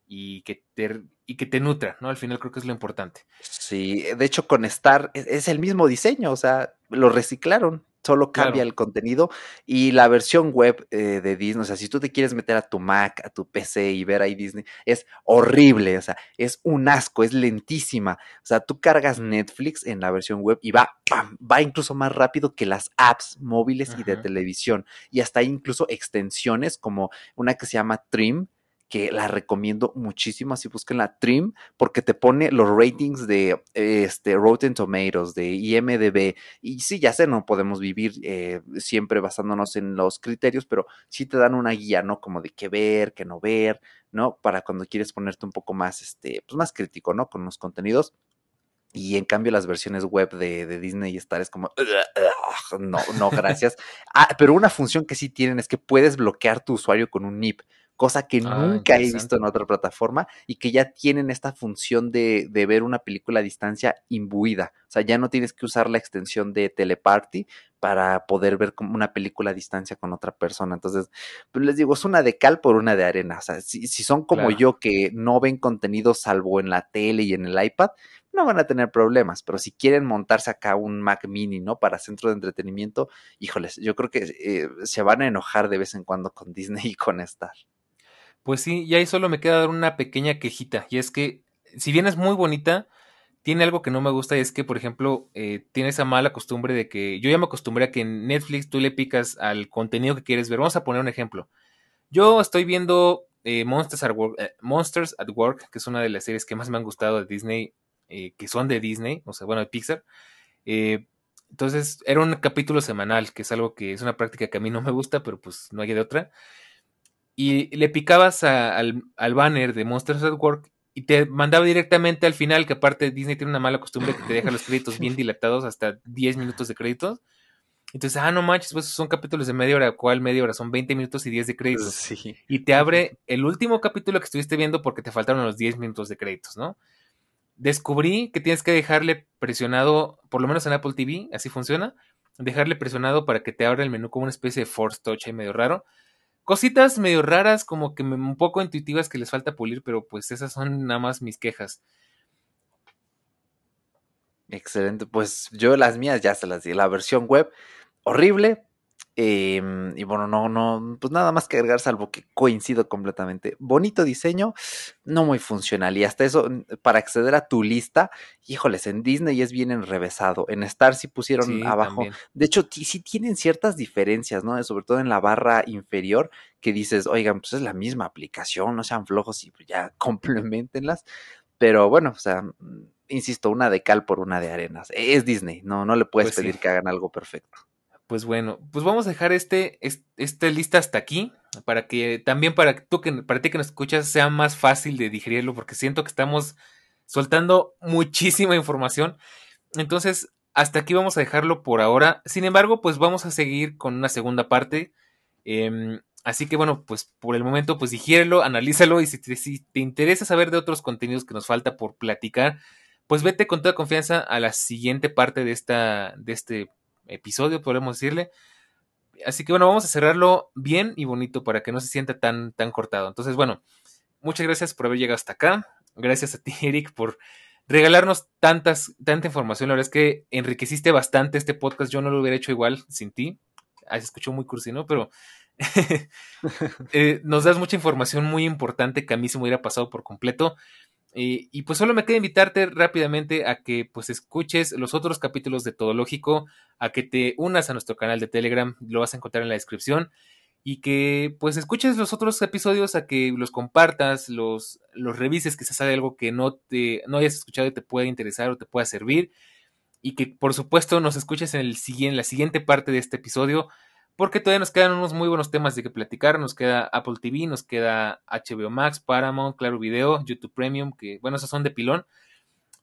y que te, y que te nutra, ¿no? Al final creo que es lo importante. Sí, de hecho con Star es el mismo diseño, o sea, lo reciclaron solo cambia el contenido y la versión web eh, de Disney, o sea, si tú te quieres meter a tu Mac, a tu PC y ver ahí Disney, es horrible, o sea, es un asco, es lentísima, o sea, tú cargas Netflix en la versión web y va, va incluso más rápido que las apps móviles y de televisión y hasta hay incluso extensiones como una que se llama Trim, que la recomiendo muchísimo, así busquen la Trim, porque te pone los ratings de este, Rotten Tomatoes, de IMDB, y sí, ya sé, no podemos vivir eh, siempre basándonos en los criterios, pero sí te dan una guía, ¿no? Como de qué ver, qué no ver, ¿no? Para cuando quieres ponerte un poco más, este, pues más crítico, ¿no? Con los contenidos. Y en cambio las versiones web de, de Disney y Star es como, no, no, gracias. ah, pero una función que sí tienen es que puedes bloquear tu usuario con un NIP cosa que Ah, nunca he visto en otra plataforma y que ya tienen esta función de, de ver una película a distancia imbuida. O sea, ya no tienes que usar la extensión de Teleparty para poder ver como una película a distancia con otra persona. Entonces, pues les digo, es una de cal por una de arena. O sea, si, si son como Claro. yo que no ven contenido salvo en la tele y en el iPad, no van a tener problemas. Pero si quieren montarse acá un Mac mini, ¿no? Para centro de entretenimiento, híjoles, yo creo que eh, se van a enojar de vez en cuando con Disney y con Star. Pues sí, y ahí solo me queda dar una pequeña quejita, y es que, si bien es muy bonita, tiene algo que no me gusta, y es que, por ejemplo, eh, tiene esa mala costumbre de que yo ya me acostumbré a que en Netflix tú le picas al contenido que quieres ver. Vamos a poner un ejemplo. Yo estoy viendo eh, Monsters, at Work, eh, Monsters at Work, que es una de las series que más me han gustado de Disney, eh, que son de Disney, o sea, bueno, de Pixar. Entonces, era un capítulo semanal, que es algo que es una práctica que a mí no me gusta, pero pues no hay de otra y le picabas a- al, al banner de Monsters at Work y te mandaba directamente al final, que aparte Disney tiene una mala costumbre que te deja los créditos bien dilatados, hasta 10 minutos de créditos. Entonces, ah, no manches, pues son capítulos de media hora, ¿cuál media hora? Son 20 minutos y 10 de créditos. Sí. Y te abre el último capítulo que estuviste viendo porque te faltaron los 10 minutos de créditos, ¿no? Descubrí que tienes que dejarle presionado, por lo menos en Apple TV, así funciona, dejarle presionado para que te abra el menú como una especie de Force Touch ahí medio raro. Cositas medio raras, como que un poco intuitivas que les falta pulir, pero pues esas son nada más mis quejas. Excelente. Pues yo las mías ya se las di. La versión web, horrible. Em, y bueno, no, no, pues nada más que agregar, salvo que coincido completamente. Bonito diseño, no muy funcional. Y hasta eso, n- para acceder a tu lista, híjoles, en Disney es bien enrevesado. En Star sí pusieron Sí, abajo. también. De hecho, sí tienen ciertas diferencias, ¿no? Sobre todo en la barra inferior, que dices, oigan, pues es la misma aplicación, no sean flojos y pues ya complementenlas. Pero bueno, o sea, mm, insisto, una de cal por una de arenas. Es Disney, no, no le puedes Pues sí. pedir que hagan algo perfecto. Pues bueno, pues vamos a dejar este, es- esta lista hasta aquí, para que también para tú que para ti que nos escuchas sea más fácil de digerirlo, porque siento que estamos soltando muchísima información. Entonces, hasta aquí vamos a dejarlo por ahora. Sin embargo, pues vamos a seguir con una segunda parte. Em, así que bueno, pues por el momento, pues digiérelo, analízalo y si te, si te interesa saber de otros contenidos que nos falta por platicar, pues vete con toda confianza a la siguiente parte de esta, de este episodio, podemos decirle. Así que bueno, vamos a cerrarlo bien y bonito para que no se sienta tan, tan cortado. Entonces, bueno, muchas gracias por haber llegado hasta acá. Gracias a ti, Eric, por regalarnos tantas, tanta información. La verdad es que enriqueciste bastante este podcast. Yo no lo hubiera hecho igual sin ti. Ah, se escuchó muy cursi, ¿no? Pero eh, nos das mucha información muy importante que a mí se me hubiera pasado por completo. Y pues solo me queda invitarte rápidamente a que pues escuches los otros capítulos de Todo Lógico, a que te unas a nuestro canal de Telegram, lo vas a encontrar en la descripción, y que pues escuches los otros episodios, a que los compartas, los, los revises, se sabe algo que no, te, no hayas escuchado y te pueda interesar o te pueda servir, y que por supuesto nos escuches en, el, en la siguiente parte de este episodio, porque todavía nos quedan unos muy buenos temas de que platicar. Nos queda Apple TV, nos queda HBO Max, Paramount, Claro Video, YouTube Premium, que bueno, esos son de pilón.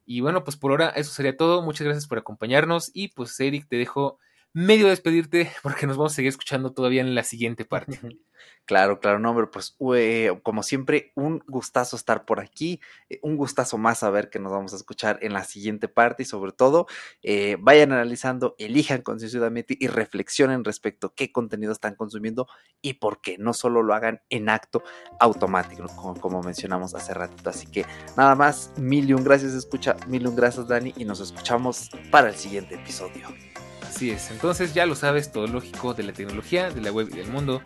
Y bueno, pues por ahora eso sería todo. Muchas gracias por acompañarnos. Y pues Eric, te dejo medio despedirte porque nos vamos a seguir escuchando todavía en la siguiente parte. Claro, claro, no, hombre, pues ue, como siempre, un gustazo estar por aquí, eh, un gustazo más saber que nos vamos a escuchar en la siguiente parte y sobre todo eh, vayan analizando, elijan concienzudamente y reflexionen respecto a qué contenido están consumiendo y por qué, no solo lo hagan en acto automático, como, como mencionamos hace ratito. Así que nada más, mil y un gracias, escucha, mil y un gracias Dani y nos escuchamos para el siguiente episodio. Así es, entonces ya lo sabes, todo lógico de la tecnología, de la web y del mundo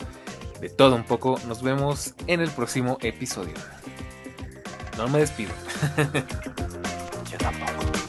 de todo un poco. Nos vemos en el próximo episodio. No me despido. Yo tampoco.